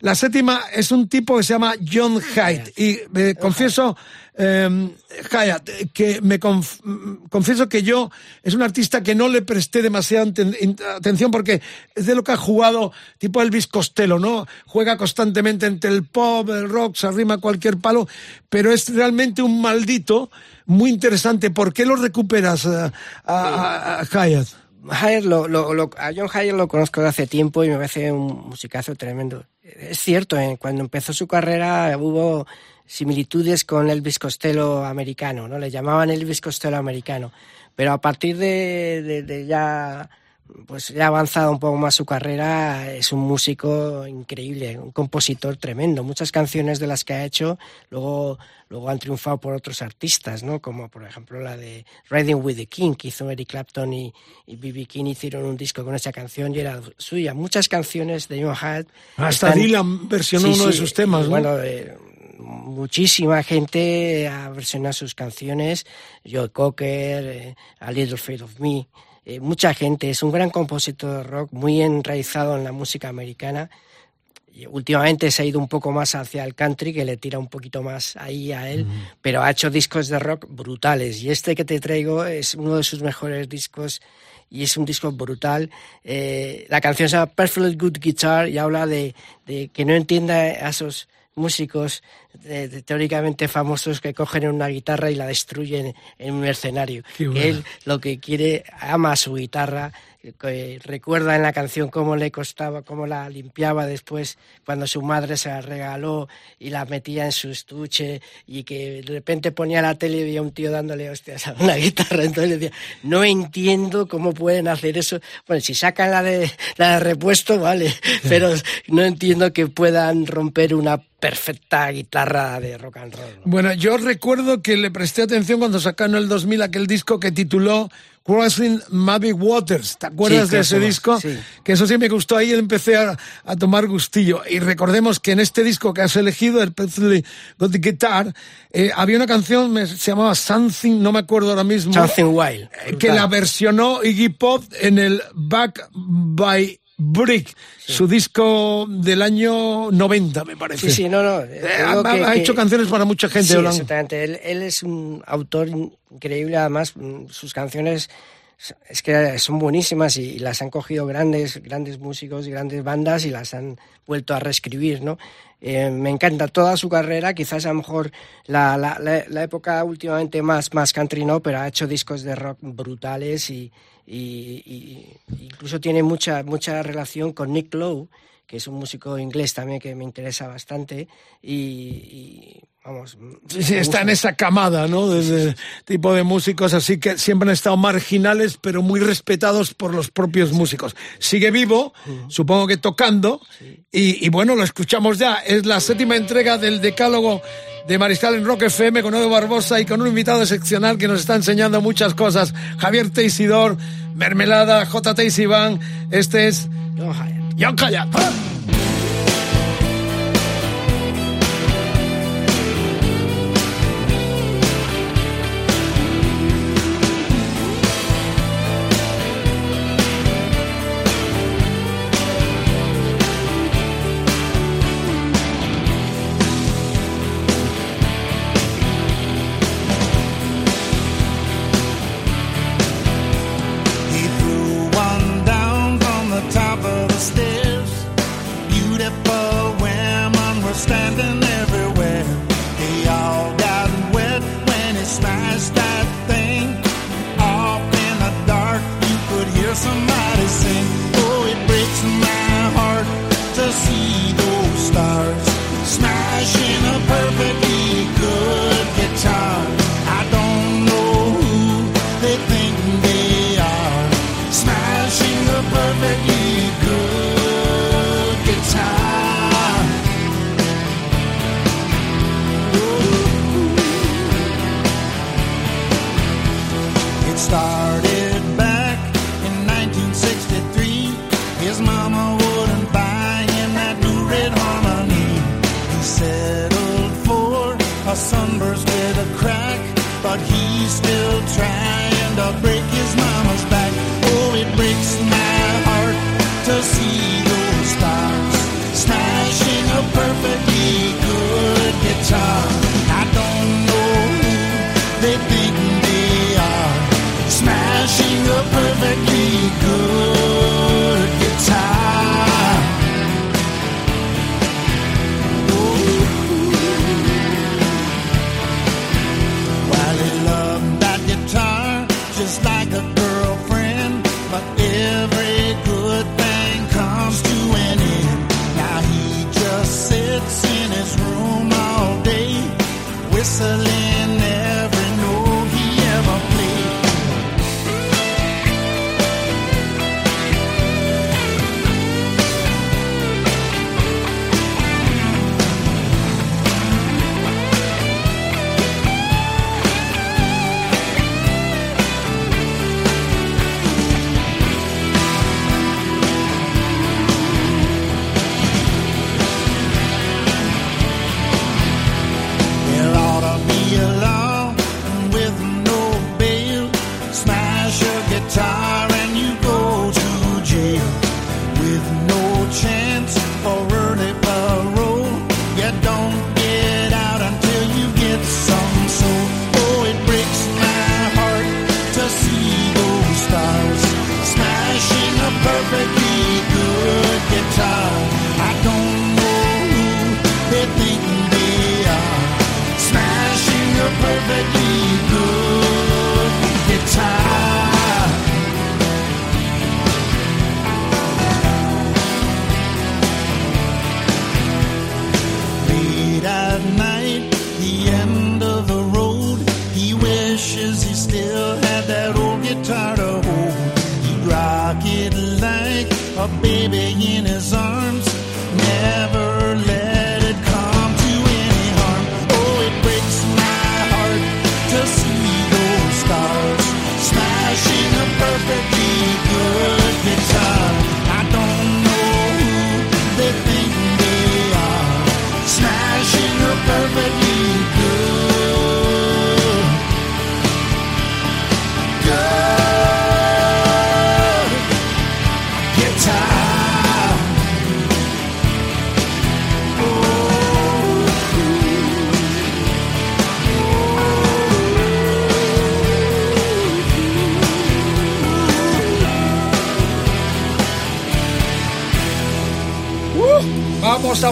La séptima es un tipo que se llama John Hyde. Y me confieso, eh, Hyatt, que me conf- confieso que yo es un artista que no le presté demasiada atención porque es de lo que ha jugado tipo Elvis Costello, ¿no? Juega constantemente entre el pop, el rock, se arrima a cualquier palo, pero es realmente un maldito muy interesante. ¿Por qué lo recuperas eh, a, a- a Hyatt? Hayer lo, a John Hayer lo conozco de hace tiempo y me parece un musicazo tremendo. Es cierto, eh, cuando empezó su carrera hubo similitudes con Elvis Costello americano, ¿no? Le llamaban Elvis Costello americano. Pero a partir de ya pues ya ha avanzado un poco más su carrera, es un músico increíble, un compositor tremendo. Muchas canciones de las que ha hecho luego, luego han triunfado por otros artistas, ¿no? Como por ejemplo la de Riding with the King, que hizo Eric Clapton y, B.B. King hicieron un disco con esa canción y era suya. Muchas canciones de John Hyatt. Hasta están- Dylan versionó Sí, uno de sus temas, ¿no? Bueno, eh, muchísima gente ha versionado sus canciones. Joe Cocker, eh, A Little Afraid of Me. Eh, mucha gente. Es un gran compositor de rock, muy enraizado en la música americana. Y últimamente se ha ido un poco más hacia el country, que le tira un poquito más ahí a él, pero ha hecho discos de rock brutales. Y este que te traigo es uno de sus mejores discos y es un disco brutal. Eh, la canción se llama Perfectly Good Guitar y habla de, de que no entienda a esos músicos de- de teóricamente famosos que cogen una guitarra y la destruyen en un escenario. Bueno. él lo que quiere, ama su guitarra, que recuerda en la canción cómo le costaba, cómo la limpiaba después cuando su madre se la regaló y la metía en su estuche y que de repente ponía la tele y veía un tío dándole hostias a una guitarra. Entonces le decía, no entiendo cómo pueden hacer eso. Bueno, si sacan la de, la de repuesto, vale, pero no entiendo que puedan romper una perfecta guitarra de rock and roll. ¿no? Bueno, yo recuerdo que le presté atención cuando sacaron el 2000 aquel disco que tituló Crossing Mavic Waters. ¿Te acuerdas Sí, de ese disco? sí. Que eso sí me gustó. Ahí empecé a, a tomar gustillo. Y recordemos que en este disco que has elegido, el Perfectly Got the Guitar, eh, había una canción me- se llamaba Something, no me acuerdo ahora mismo. Something Wild. eh, que la versionó Iggy Pop en el Back by Brick, su disco del año 90, me parece. Sí, sí, no, no. Eh, ha, que- ha que- hecho canciones para mucha gente. Sí, exactamente. Él, él es un autor increíble, además mm, sus canciones es que son buenísimas y, y las han cogido grandes, grandes músicos y grandes bandas y las han vuelto a reescribir, ¿no? Eh, me encanta toda su carrera, quizás a lo mejor la, la, la- la época últimamente más, más country no, pero ha hecho discos de rock brutales y, y- y- incluso tiene mucha, mucha relación con Nick Lowe, que es un músico inglés también que me interesa bastante y, y, vamos Sí, está en esa camada, ¿no? De ese tipo de músicos, así que siempre han estado marginales, pero muy respetados por los propios músicos. Sigue vivo, supongo que tocando, y, y bueno, lo escuchamos ya. Es la séptima entrega del Decálogo de Mariscal en Rock FM con Edo Barbosa y con un invitado excepcional que nos está enseñando muchas cosas. Javier Teisidor, Mermelada, J. Teisibán. Este es John Hyatt.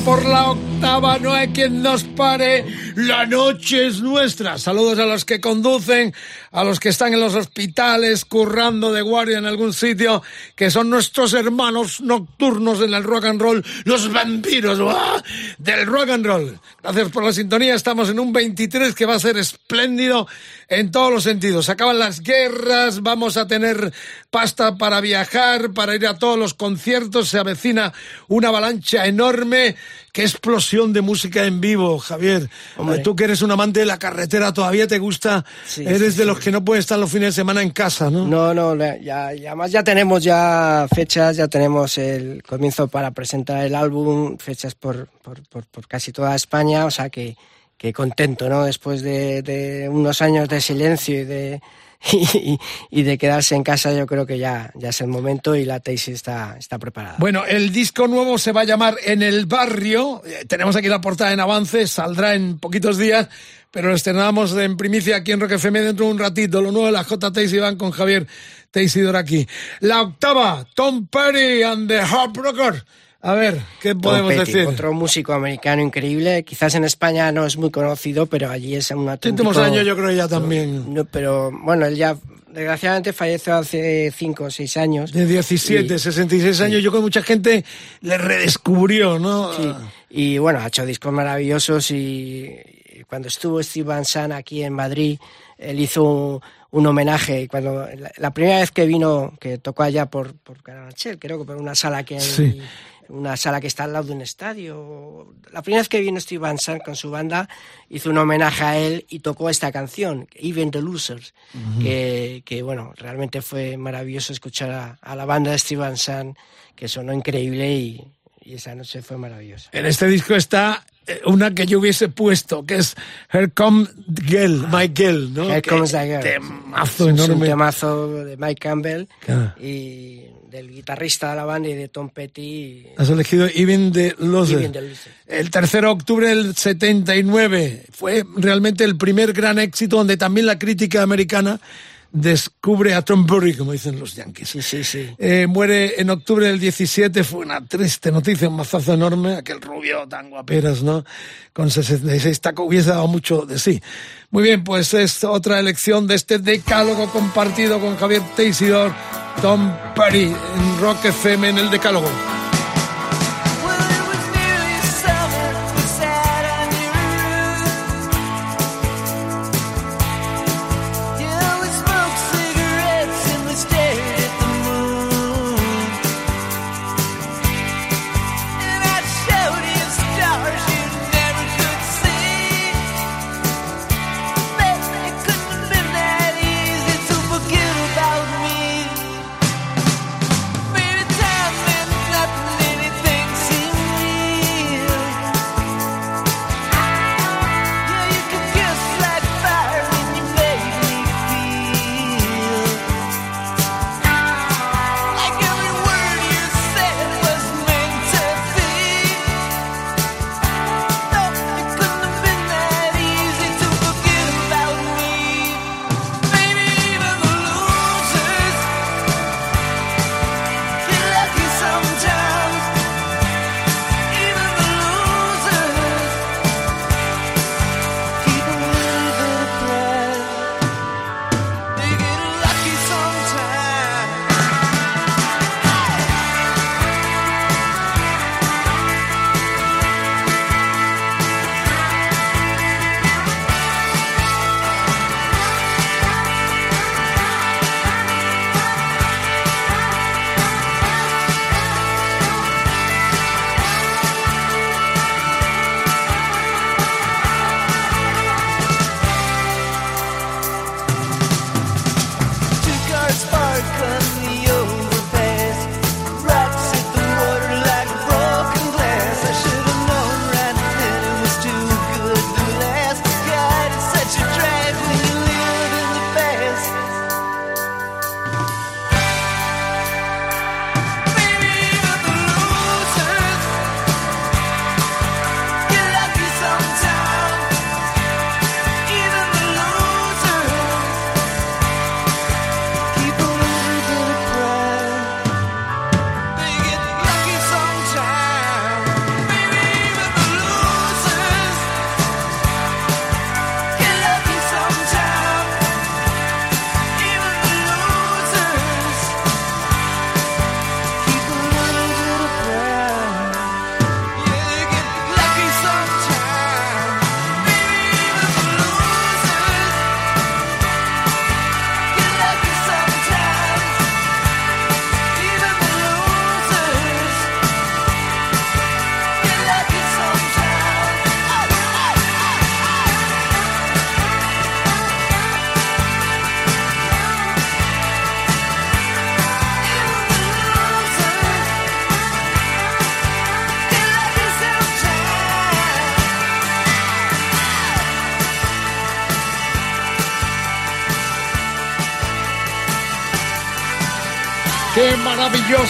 Por la octava, no hay quien nos pare. La noche es nuestra. Saludos a los que conducen, a los que están en los hospitales, currando de guardia en algún sitio, que son nuestros hermanos nocturnos en el rock and roll, los vampiros del rock and roll. Gracias por la sintonía. Estamos en un 23 que va a ser espléndido en todos los sentidos. Se acaban las guerras, vamos a tener pasta para viajar, para ir a todos los conciertos. Se avecina una avalancha enorme. Qué explosión de música en vivo, Javier. Hombre. Tú que eres un amante de la carretera, todavía te gusta. Sí, eres sí, de sí. los que no pueden estar los fines de semana en casa, ¿no? No, no, ya, ya, además ya tenemos ya fechas, ya tenemos el comienzo para presentar el álbum, fechas por, por, por, por casi toda España, o sea que, que contento, ¿no? Después de, de unos años de silencio y de, y, de quedarse en casa, yo creo que ya, ya es el momento y la tesis está, está preparada. Bueno, el disco nuevo se va a llamar En el Barrio. Eh, Tenemos aquí la portada en avance, saldrá en poquitos días, pero lo estrenamos en primicia aquí en Rock FM dentro de un ratito. Lo nuevo de la J. Tacy van con Javier Teisidor aquí. La octava, Tom Petty and the Heartbreaker. A ver, ¿qué Tom podemos Petty, decir? Otro músico americano increíble, quizás en España no es muy conocido, pero allí es un Últimos auténtico... años yo creo ya también. No, pero bueno, él ya desgraciadamente falleció hace cinco o seis años. De 17, Y- 66 años, yo creo que mucha gente le redescubrió, ¿no? Sí, y bueno, ha hecho discos maravillosos y, y cuando estuvo Steve Van Sant aquí en Madrid, él hizo un, un homenaje. Y cuando la, la primera vez que vino, que tocó allá por, por Carabanchel, creo que por una sala que Sí. Una sala que está al lado de un estadio. La primera vez que vino Steve Van Sant con su banda, hizo un homenaje a él y tocó esta canción, Even the Losers, que, que, bueno, realmente fue maravilloso escuchar a, a la banda de Steve Van Sant, que sonó increíble y, y esa noche fue maravillosa. En este disco está eh, una que yo hubiese puesto, que es Here Come the Girl, My Girl, ¿no? Here Que Comes the Girl. Temazo Es un enorme. temazo de Mike Campbell Claro. y del guitarrista de la banda y de Tom Petty. Has elegido Even the Loser. El 3 de octubre del 79 fue realmente el primer gran éxito donde también la crítica americana descubre a Tom Burry, como dicen los yankees. Sí, sí, sí. Eh, muere en octubre del 17, fue una triste noticia, un mazazo enorme, aquel rubio tan guaperas, ¿no? Con 66 tacos hubiese dado mucho de sí. Muy bien, pues es otra elección de este decálogo compartido con Javier Teisidor, Tom Petty, en Rock FM en el decálogo.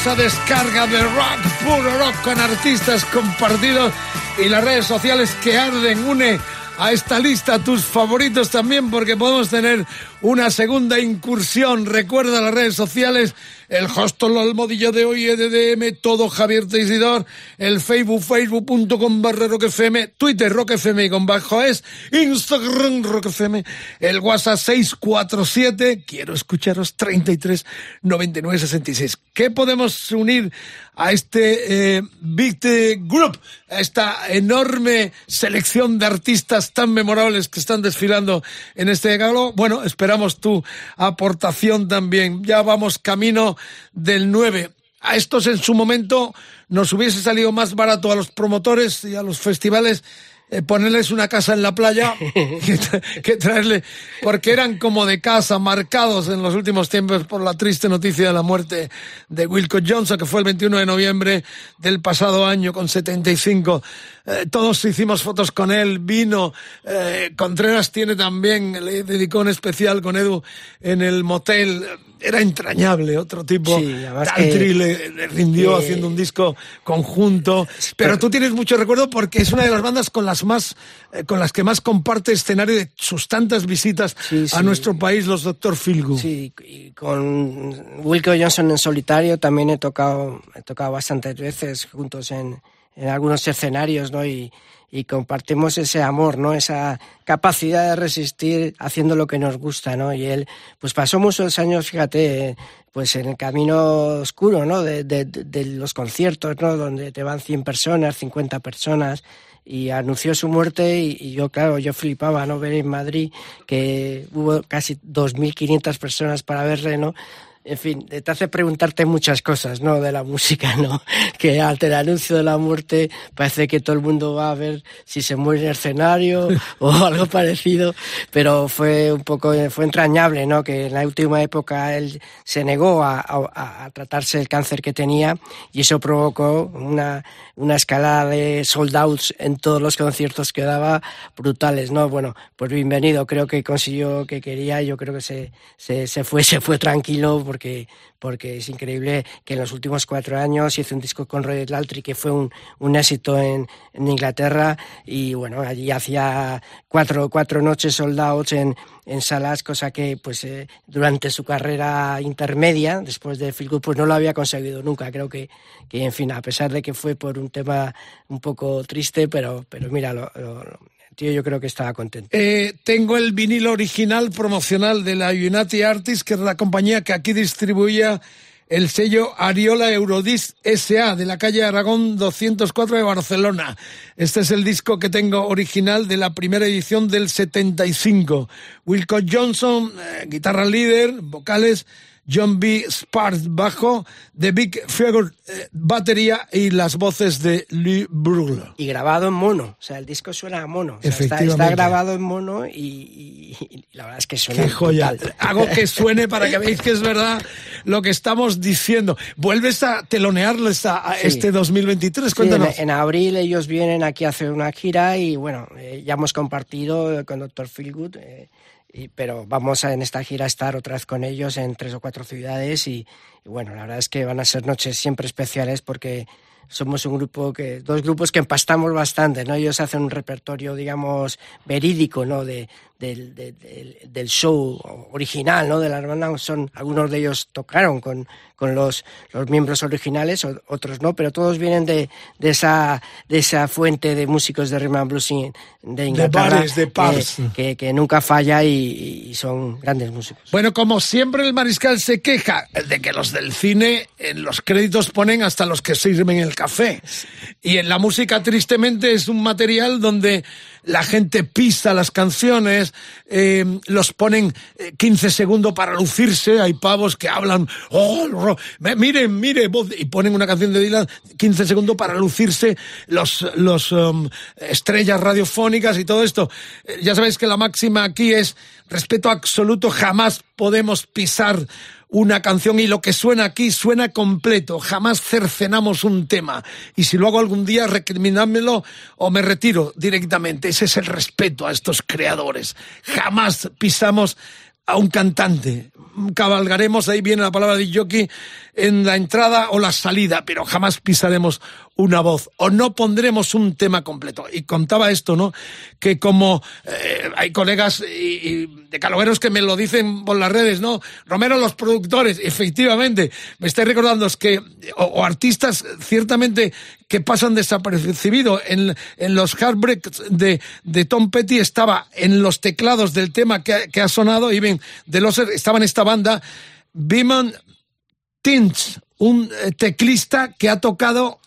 Descarga de rock, puro rock con artistas compartidos y las redes sociales que arden. Une a esta lista tus favoritos también porque podemos tener una segunda incursión. Recuerda las redes sociales, el hostel almohadilla de hoy, EDDM, todo Javier Teisidor, el Facebook, facebook.com barra roquefm, Twitter roquefm con bajo es, Instagram roquefm, el WhatsApp 647, quiero escucharos 33 99 66. ¿Qué podemos unir a este eh, Big Group, a esta enorme selección de artistas tan memorables que están desfilando en este galo? Bueno, esperamos tu aportación también. Ya vamos camino del 9. A estos en su momento nos hubiese salido más barato a los promotores y a los festivales eh, ponerles una casa en la playa que, tra- que traerle, porque eran como de casa, marcados en los últimos tiempos por la triste noticia de la muerte de Wilco Johnson, que fue el 21 de noviembre del pasado año con 75. Eh, todos hicimos fotos con él, vino, eh, Contreras tiene también, le dedicó un especial con Edu en el motel. Era entrañable, otro tipo. Sí, Country que- le, le rindió haciendo un disco conjunto. Pero tú tienes mucho recuerdo porque es una de las bandas con las más, eh, con las que más comparte escenario de sus tantas visitas Sí, a sí. nuestro país, los Dr. Filgu. Sí, y con Wilco Johnson en solitario también he tocado, he tocado bastantes veces juntos en, en algunos escenarios, ¿no? Y, y compartimos ese amor, ¿no? Esa capacidad de resistir haciendo lo que nos gusta, ¿no? Y él, pues pasó muchos años, fíjate, pues en el camino oscuro, ¿no? De- de los conciertos, ¿no? Donde te van 100 personas, 50 personas y anunció su muerte y, y yo, claro, yo flipaba, ¿no? Ver en Madrid que hubo casi 2.500 personas para verle, ¿no? En fin, te hace preguntarte muchas cosas, ¿no? De la música, ¿no? Que ante el anuncio de la muerte parece que todo el mundo va a ver si se muere en el escenario o algo parecido, pero fue un poco, fue entrañable, ¿no? Que en la última época él se negó a, a- a tratarse el cáncer que tenía y eso provocó una, una escalada de sold outs en todos los conciertos que daba brutales, ¿no? Bueno, pues bienvenido, creo que consiguió que quería, yo creo que se, se, se fue, se fue tranquilo porque, porque es increíble que en los últimos cuatro años hizo un disco con Roy Daltrey que fue un, un éxito en, en Inglaterra y bueno, allí hacía cuatro, cuatro noches sold outs en, en salas, cosa que pues eh, durante su carrera intermedia, después de Feel Good, pues no lo había conseguido nunca. Creo que, que en fin, a pesar de que fue por un tema un poco triste, pero, pero mira, lo, lo- tío yo creo que estaba contento. Eh, tengo el vinilo original promocional de la Unity Artists, que es la compañía que aquí distribuía el sello Ariola Eurodisc SA de la calle Aragón 204 de Barcelona. Este es el disco que tengo original de la primera edición del 75. Wilco Johnson, eh, guitarra líder, vocales. John B. Sparks bajo, The Big Figure eh, batería y las voces de Lee Brugler. Y grabado en mono, o sea, el disco suena a mono. O sea, está, Efectivamente. está grabado en mono y, y- y la verdad es que suena Qué joya. brutal. Hago que suene para que veáis que es verdad lo que estamos diciendo. ¿Vuelves a telonearles a, a Sí. este 2023? Sí, en, Cuéntanos. en abril ellos vienen aquí a hacer una gira y bueno, eh, ya hemos compartido con Dr. Feelgood, eh, y- pero vamos a, en esta gira a estar otra vez con ellos en tres o cuatro ciudades y, bueno, la verdad es que van a ser noches siempre especiales porque somos un grupo que, dos grupos que empastamos bastante, ¿no? Ellos hacen un repertorio, digamos, verídico, ¿no? De, del, de- del- del show original, ¿no? De la hermana, son, algunos de ellos tocaron con, con los, los miembros originales, o- otros no, pero todos vienen de, de esa, de esa fuente de músicos de rhythm and blues de Inglaterra. bares, de pubs. que, que, que nunca falla y, y son grandes músicos. Bueno, como siempre el mariscal se queja de que los del cine en los créditos ponen hasta los que sirven el café. Y en la música tristemente es un material donde la gente pisa las canciones, eh, los ponen eh, 15 segundos para lucirse, hay pavos que hablan, oh, miren, mire, voz", y ponen una canción de Dylan 15 segundos para lucirse los, los um, estrellas radiofónicas y todo esto. Eh, ya sabéis que la máxima aquí es respeto absoluto, jamás podemos pisar una canción y lo que suena aquí suena completo, jamás cercenamos un tema. Y si lo hago algún día recriminádmelo o me retiro directamente, ese es el respeto a estos creadores, jamás pisamos a un cantante. Cabalgaremos, ahí viene la palabra de jockey, en la entrada o la salida, pero jamás pisaremos una voz o no pondremos un tema completo. Y contaba esto, ¿no? Que como eh, hay colegas y, y de calogueros que me lo dicen por las redes, ¿no? Romero, los productores, efectivamente, me estáis recordando es que, o, o artistas ciertamente que pasan desapercibido. En, en los Heartbreaks de, de Tom Petty estaba en los teclados del tema que, que ha sonado, y ven, de los estaba en esta banda, Beeman Tinch, un eh, teclista que ha tocado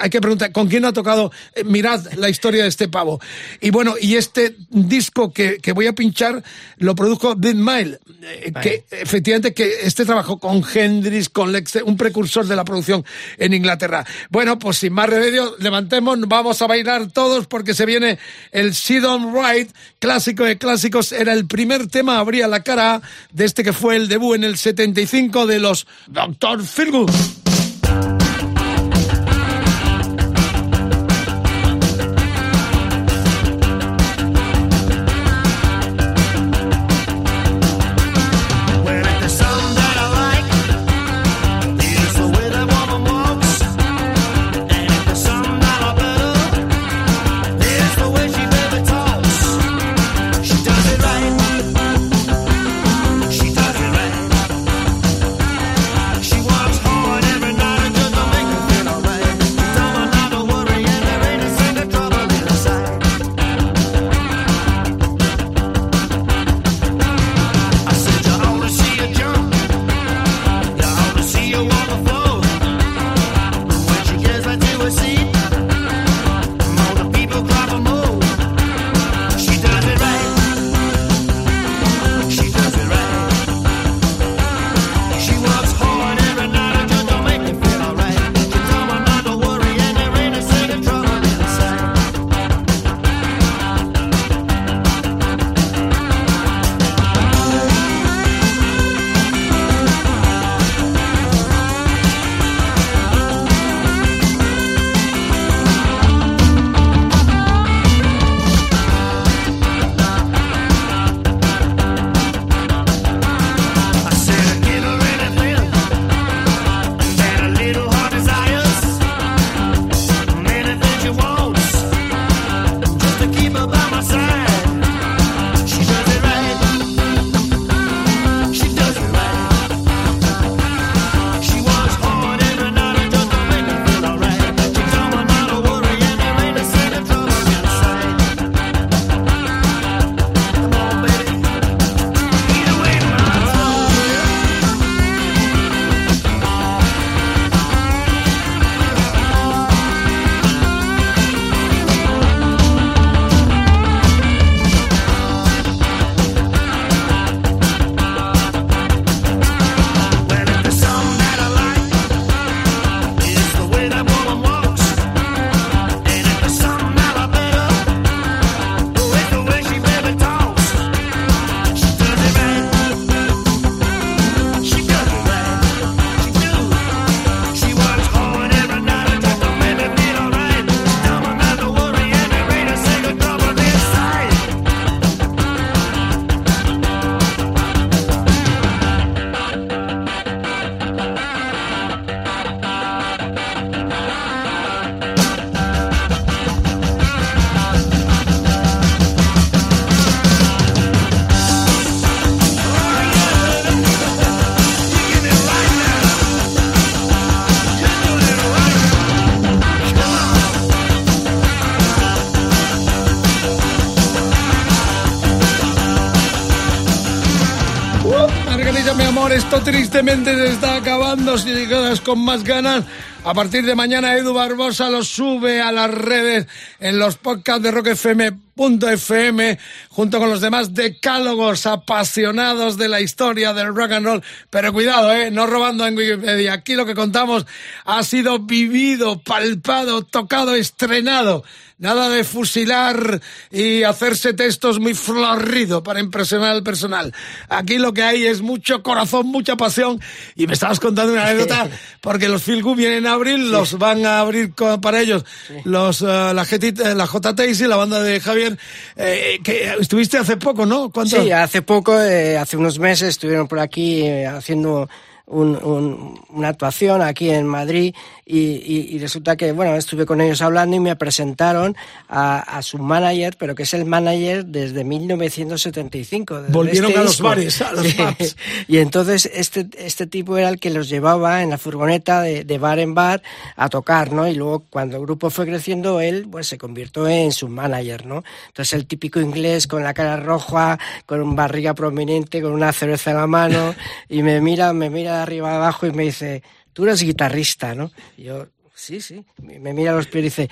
hay que preguntar, ¿con quién ha tocado? Eh, mirad la historia de este pavo. Y bueno, y este disco que, que voy a pinchar lo produjo Dead Mile, eh, que efectivamente que este trabajó con Hendrix, con Lex, un precursor de la producción en Inglaterra. Bueno, pues sin más remedio, levantemos, vamos a bailar todos porque se viene el Sit On Right, clásico de clásicos, era el primer tema, abría la cara de este que fue el debut en el 75 de los Dr. Feelgood. Tristemente se está acabando. Si quedas con más ganas, a partir de mañana Edu Barbosa lo sube a las redes en los podcasts de rockfm.fm junto con los demás decálogos apasionados de la historia del rock and roll. Pero cuidado, eh, no robando en Wikipedia. Aquí lo que contamos ha sido vivido, palpado, tocado, estrenado. Nada de fusilar y hacerse textos muy floridos para impresionar al personal. Aquí lo que hay es mucho corazón, mucha pasión. Y me estabas contando una anécdota, porque los Phil vienen a abrir, los van a abrir para ellos los, eh, la, eh, la JTX y la banda de Javier Javier, eh, que estuviste hace poco, ¿no? ¿Cuánto? Sí, hace poco, eh, hace unos meses, estuvieron por aquí eh, haciendo un- un- una actuación aquí en Madrid y, y- y resulta que, bueno, estuve con ellos hablando y me presentaron a, a su manager, pero que es el manager desde 1975. desde Volvieron este a los disco. bares, a los pubs. Y entonces este, este tipo era el que los llevaba en la furgoneta de, de bar en bar a tocar, ¿no? Y luego cuando el grupo fue creciendo, él pues se convirtió en su manager, ¿no? Entonces el típico inglés con la cara roja, con un barriga prominente, con una cerveza en la mano, y me mira, me mira de arriba abajo y me dice, tú eres guitarrista, ¿no? Y yo, sí, sí. Me mira a los pies y dice,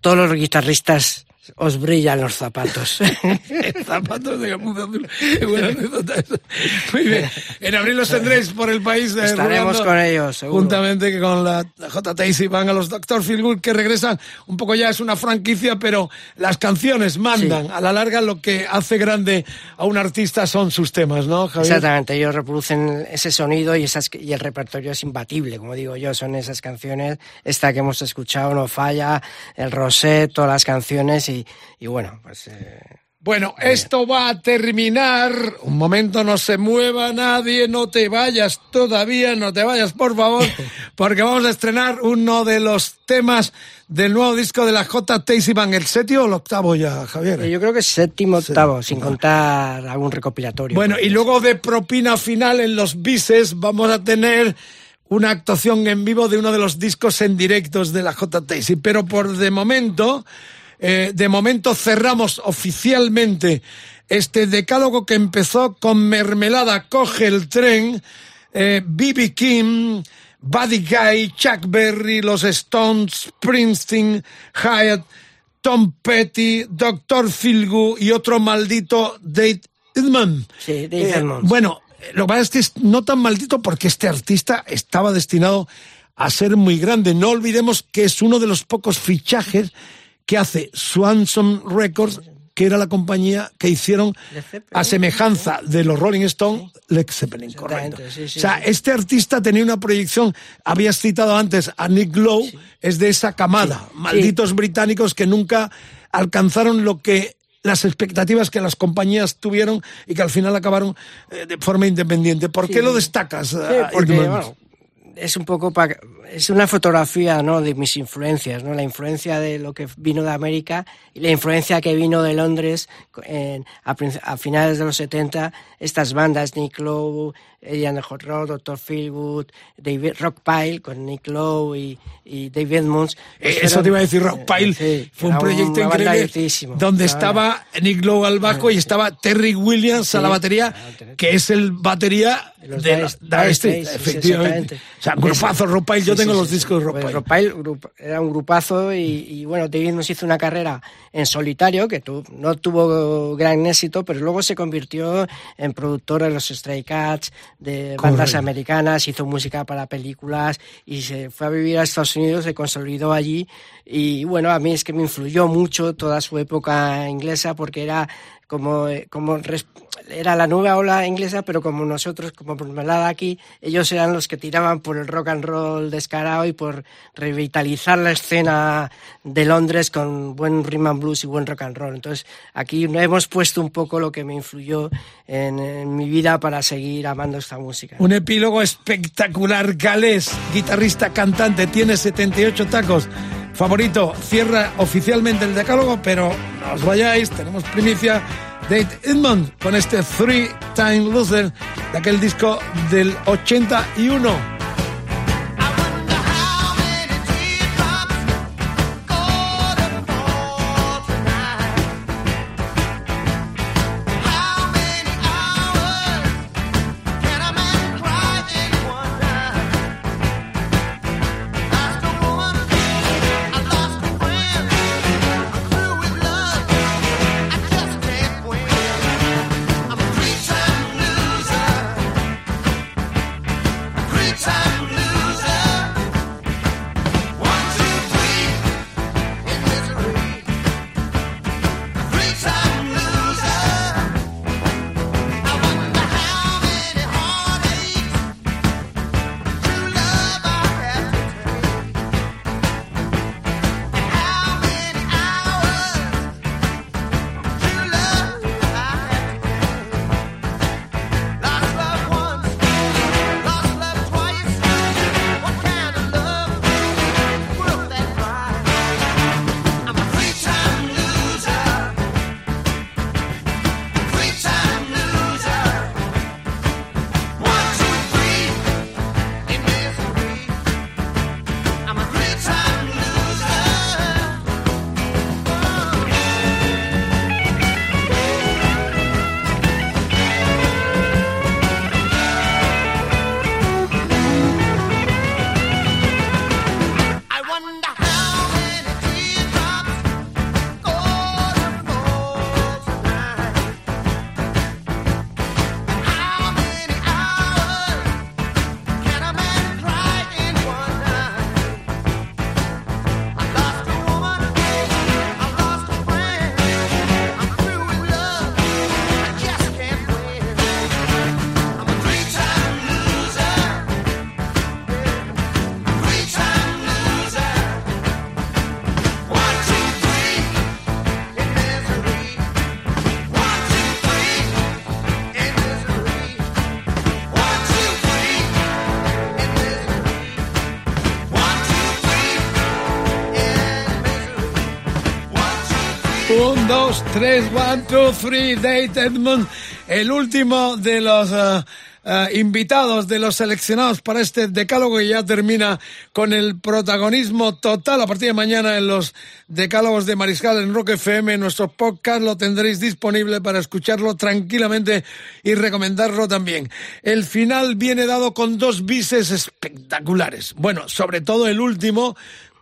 todos los guitarristas os brillan los zapatos. Zapatos de gamuza azul. Muy bien. En abril los tendréis por el país. eh, Estaremos con ellos, seguro. Juntamente que con la y van a los Dr. Feelgood que regresan. Un poco ya es una franquicia, pero las canciones mandan. Sí. A la larga lo que hace grande a un artista son sus temas, ¿no, Javier? Exactamente, ellos reproducen ese sonido y, esas, y el repertorio es imbatible, como digo yo, son esas canciones, esta que hemos escuchado, No Falla, el Rosé, todas las canciones y, y bueno, pues... eh, Bueno, esto va a terminar. Un momento, no se mueva nadie, no te vayas todavía, no te vayas, por favor, porque vamos a estrenar uno de los temas del nuevo disco de la J. Band, el séptimo o el octavo ya, Javier. yo creo que es séptimo, octavo, sin contar algún recopilatorio. Bueno, y luego de propina final en los bises vamos a tener una actuación en vivo de uno de los discos en directos de la J. Pero por de momento, eh, de momento cerramos oficialmente este decálogo que empezó con Mermelada, Coge el tren, eh, B.B. King, Buddy Guy, Chuck Berry, Los Stones, Springsteen, Hyatt, Tom Petty, Dr. Philgu y otro maldito Dave Edmond. Sí, Dave Edmunds. Bueno, lo que pasa es que es no tan maldito porque este artista estaba destinado a ser muy grande. No olvidemos que es uno de los pocos fichajes que hace Swanson Records, que era la compañía que hicieron a semejanza de los Rolling Stones, Led Zeppelin, correcto. Sí, sí, o sea, sí. este artista tenía una proyección, habías citado antes a Nick Lowe, es de esa camada, malditos británicos que nunca alcanzaron lo que las expectativas que las compañías tuvieron y que al final acabaron eh, de forma independiente. ¿Por qué lo destacas? Porque bueno, es un poco pa- es una fotografía ¿no? de mis influencias, ¿no? la influencia de lo que vino de América y la influencia que vino de Londres en- a, a finales de los 70, estas bandas, Nick Lowe, Eddie and the Hot Rod, Dr. Feelgood, David Rockpile con Nick Lowe y, y David Edmunds. pues Eh, Eso fueron- te iba a decir, Rockpile Sí, fue un proyecto increíble donde estaba Nick Lowe al bajo y estaba Terry Williams a la Sí, batería, que es el batería De los de Dire- los Dire Dire Straits, Straits, sí, efectivamente. O sea, grupazo, Rockpile, yo Sí, tengo sí, los sí, discos de sí. Pues Rockpile. Rockpile, era un grupazo y, y, bueno, David nos hizo una carrera en solitario que tu- no tuvo gran éxito, pero luego se convirtió en productor de los Stray Cats, de bandas Correcto. americanas, hizo música para películas y se fue a vivir a Estados Unidos, se consolidó allí y bueno, a mí es que me influyó mucho toda su época inglesa porque era como, eh, como era la nueva ola inglesa, pero como nosotros, como mermelada aquí, ellos eran los que tiraban por el rock and roll descarado y por revitalizar la escena de Londres con buen rhythm and blues y buen rock and roll. Entonces, aquí hemos puesto un poco lo que me influyó en, en mi vida para seguir amando esta música. Un epílogo espectacular. Galés, guitarrista, cantante, tiene 78 tacos. Favorito, cierra oficialmente el decálogo, pero no os vayáis, tenemos primicia. Dave Edmond con este Three Time Loser de aquel disco del 81. Un, dos, tres, one, two, three, Date Edmund, el último de los uh, invitados, de los seleccionados para este decálogo y ya termina con el protagonismo total a partir de mañana en los decálogos de Mariscal en Rock FM. Nuestro podcast lo tendréis disponible para escucharlo tranquilamente y recomendarlo también. El final viene dado con dos bises espectaculares. Bueno, sobre todo el último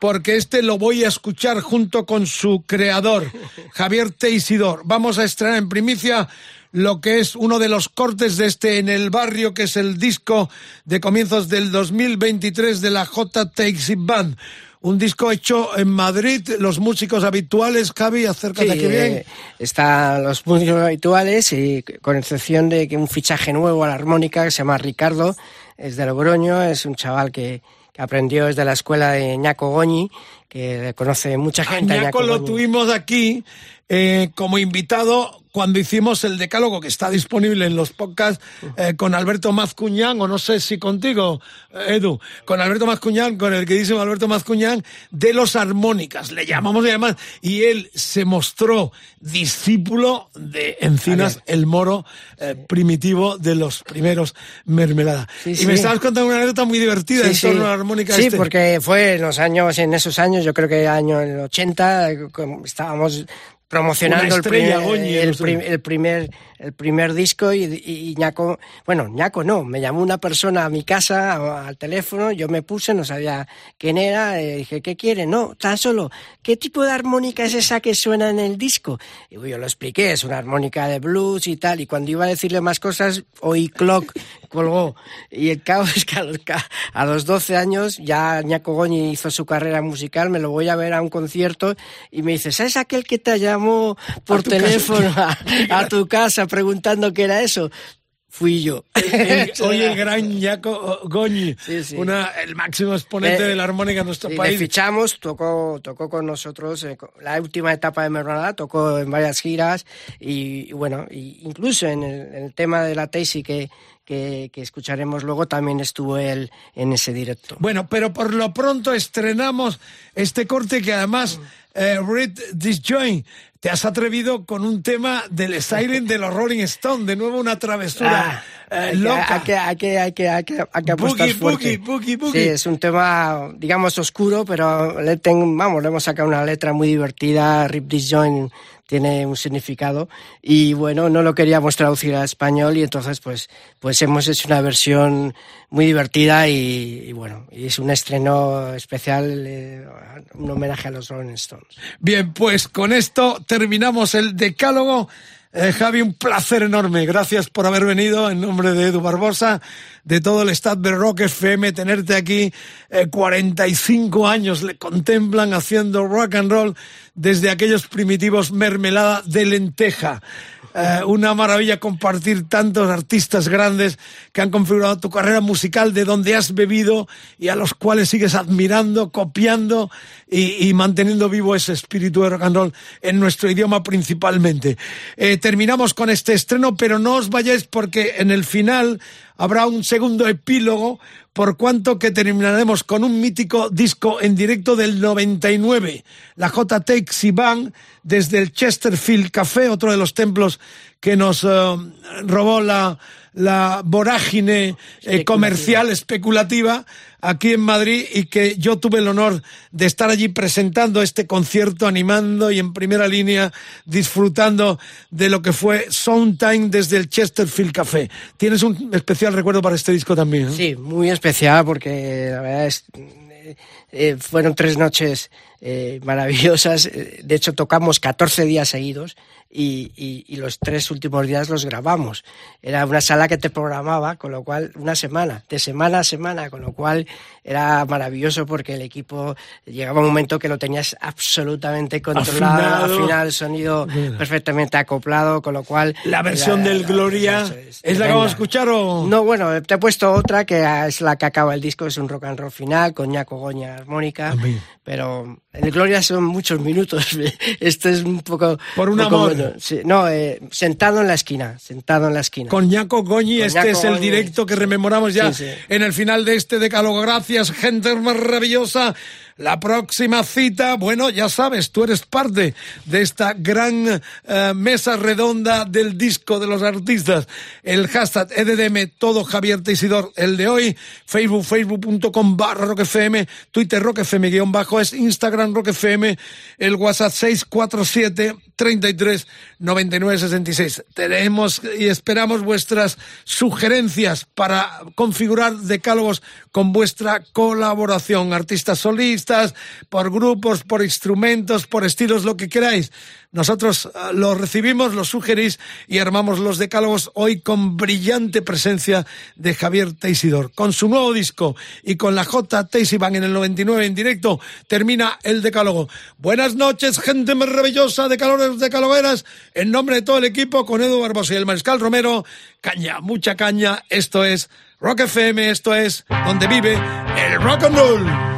porque este lo voy a escuchar junto con su creador, Javier Teisidor. Vamos a estrenar en primicia lo que es uno de los cortes de este En el Barrio, que es el disco de comienzos del 2023 de la J. Takes Band. Un disco hecho en Madrid, los músicos habituales, Javi, acércate Sí, aquí bien. eh, están los músicos habituales y con excepción de que un fichaje nuevo a la armónica que se llama Ricardo, es de Logroño, es un chaval que, que aprendió desde la escuela de Ñaco Goñi, que conoce mucha gente. a Ñaco lo Goñi. tuvimos aquí eh, como invitado cuando hicimos el decálogo que está disponible en los podcasts eh, con Alberto Mazcuñán, o no sé si contigo, eh, Edu, con Alberto Mazcuñán, con el queridísimo Alberto Mazcuñán, de los armónicas, le llamamos y además, y él se mostró discípulo de Encinas, el moro eh, primitivo de los primeros mermelada. Sí, y sí. me estabas contando una anécdota muy divertida en torno a la armónica Sí, este. porque fue en los años, en esos años, yo creo que año el 80, eh, estábamos promocionando el primer, el, prim- el primer el primer disco y, y, y Ñaco, bueno, Ñaco no, me llamó una persona a mi casa a- al teléfono, yo me puse, no sabía quién era, eh, dije, ¿qué quiere? No, tan solo, ¿qué tipo de armónica es esa que suena en el disco? Y yo lo expliqué, es una armónica de blues y tal, y cuando iba a decirle más cosas, oí clock, colgó. Y el caos es que a los, a los 12 años ya Ñaco Goñi hizo su carrera musical, me lo voy a ver a un concierto y me dice, ¿sabes aquel que te llamó por casa. teléfono a, a tu casa preguntando qué era eso? Fui yo. El- hoy el gran Jaco Goñi, Sí, sí. Una, el máximo exponente Eh, de la armónica en nuestro Sí, le país. fichamos, tocó, tocó con nosotros eh, la última etapa de Mermelada, tocó en varias giras y, y bueno, y incluso en el, en el tema de la Taisy que, que, que escucharemos luego también estuvo él en ese directo. Bueno, pero por lo pronto estrenamos este corte que además, eh, Read This Joint, te has atrevido con un tema del Siren de los Rolling Stones, de nuevo una travesura. Ah, hay, que, loca. hay, que, hay, que, hay, que, hay, que, hay que apostar Boogie, fuerte. boogie, boogie. Sí, es un tema, digamos, oscuro, pero le ten- vamos, le hemos sacado una letra muy divertida. Rip This Joint tiene un significado y bueno, no lo queríamos traducir a español y entonces pues, pues hemos hecho una versión muy divertida y, y bueno, y es un estreno especial, eh, un homenaje a los Rolling Stones. Bien, pues con esto terminamos el decálogo. Eh, Javi, un placer enorme. Gracias por haber venido en nombre de Edu Barbosa, de todo el staff de Rock FM, tenerte aquí. Eh, 45 años le contemplan haciendo rock and roll desde aquellos primitivos mermelada de lenteja. Eh, una maravilla compartir tantos artistas grandes que han configurado tu carrera musical de donde has bebido y a los cuales sigues admirando, copiando y, y manteniendo vivo ese espíritu de rock and roll en nuestro idioma principalmente. Eh, terminamos con este estreno, pero no os vayáis porque en el final habrá un segundo epílogo por cuanto que terminaremos con un mítico disco en directo del 99, la J. Takes Band desde el Chesterfield Café, otro de los templos que nos eh, robó la, la vorágine eh, comercial especulativa aquí en Madrid y que yo tuve el honor de estar allí presentando este concierto, animando y en primera línea disfrutando de lo que fue Soundtime desde el Chesterfield Café. Tienes un especial recuerdo para este disco también. Sí, muy especial porque la verdad es eh, eh, fueron tres noches eh, maravillosas. De hecho, tocamos 14 días seguidos y, y- y los tres últimos días los grabamos. Era una sala que te programaba, con lo cual, una semana, de semana a semana, con lo cual era maravilloso porque el equipo llegaba un momento que lo tenías absolutamente controlado, Afinado. afinado, el sonido perfectamente acoplado, con lo cual... La versión era- del Gloria es la que vamos a escuchar o No, bueno, te he puesto otra que es la que acaba el disco, es un rock and roll final con Ñaco Goña armónica, pero en el Gloria son muchos minutos. Esto es un poco Por un un poco amor. bueno. Sí, no, eh, sentado en la esquina, sentado en la esquina. con Ñaco Goñi. Este Ñaco es el Goñi. directo que rememoramos ya Sí, sí. en el final de este decálogo. Gracias, gente maravillosa. La próxima cita, bueno, ya sabes, tú eres parte de esta gran eh, mesa redonda del disco de los artistas. El hashtag EDDM, todo Javier Teisidor, el de hoy, Facebook, facebook.com barra roquefm, Twitter roquefm guion bajo, es Instagram roquefm, el WhatsApp 647 33 99 66. Tenemos y esperamos vuestras sugerencias para configurar decálogos con vuestra colaboración, artistas solistas, por grupos, por instrumentos, por estilos, lo que queráis. Nosotros uh, los recibimos, los sugerís y armamos los decálogos hoy con brillante presencia de Javier Teisidor. Con su nuevo disco y con la J. Teisiban en el 99 en directo, termina el decálogo. Buenas noches, gente maravillosa de calores de calogueras. En nombre de todo el equipo, con Edu Barbosa y el Mariscal Romero, caña, mucha caña. Esto es Rock FM, esto es donde vive el rock and roll.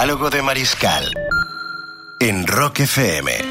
Decálogo de Mariscal. En Rock FM.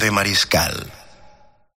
De Mariscal.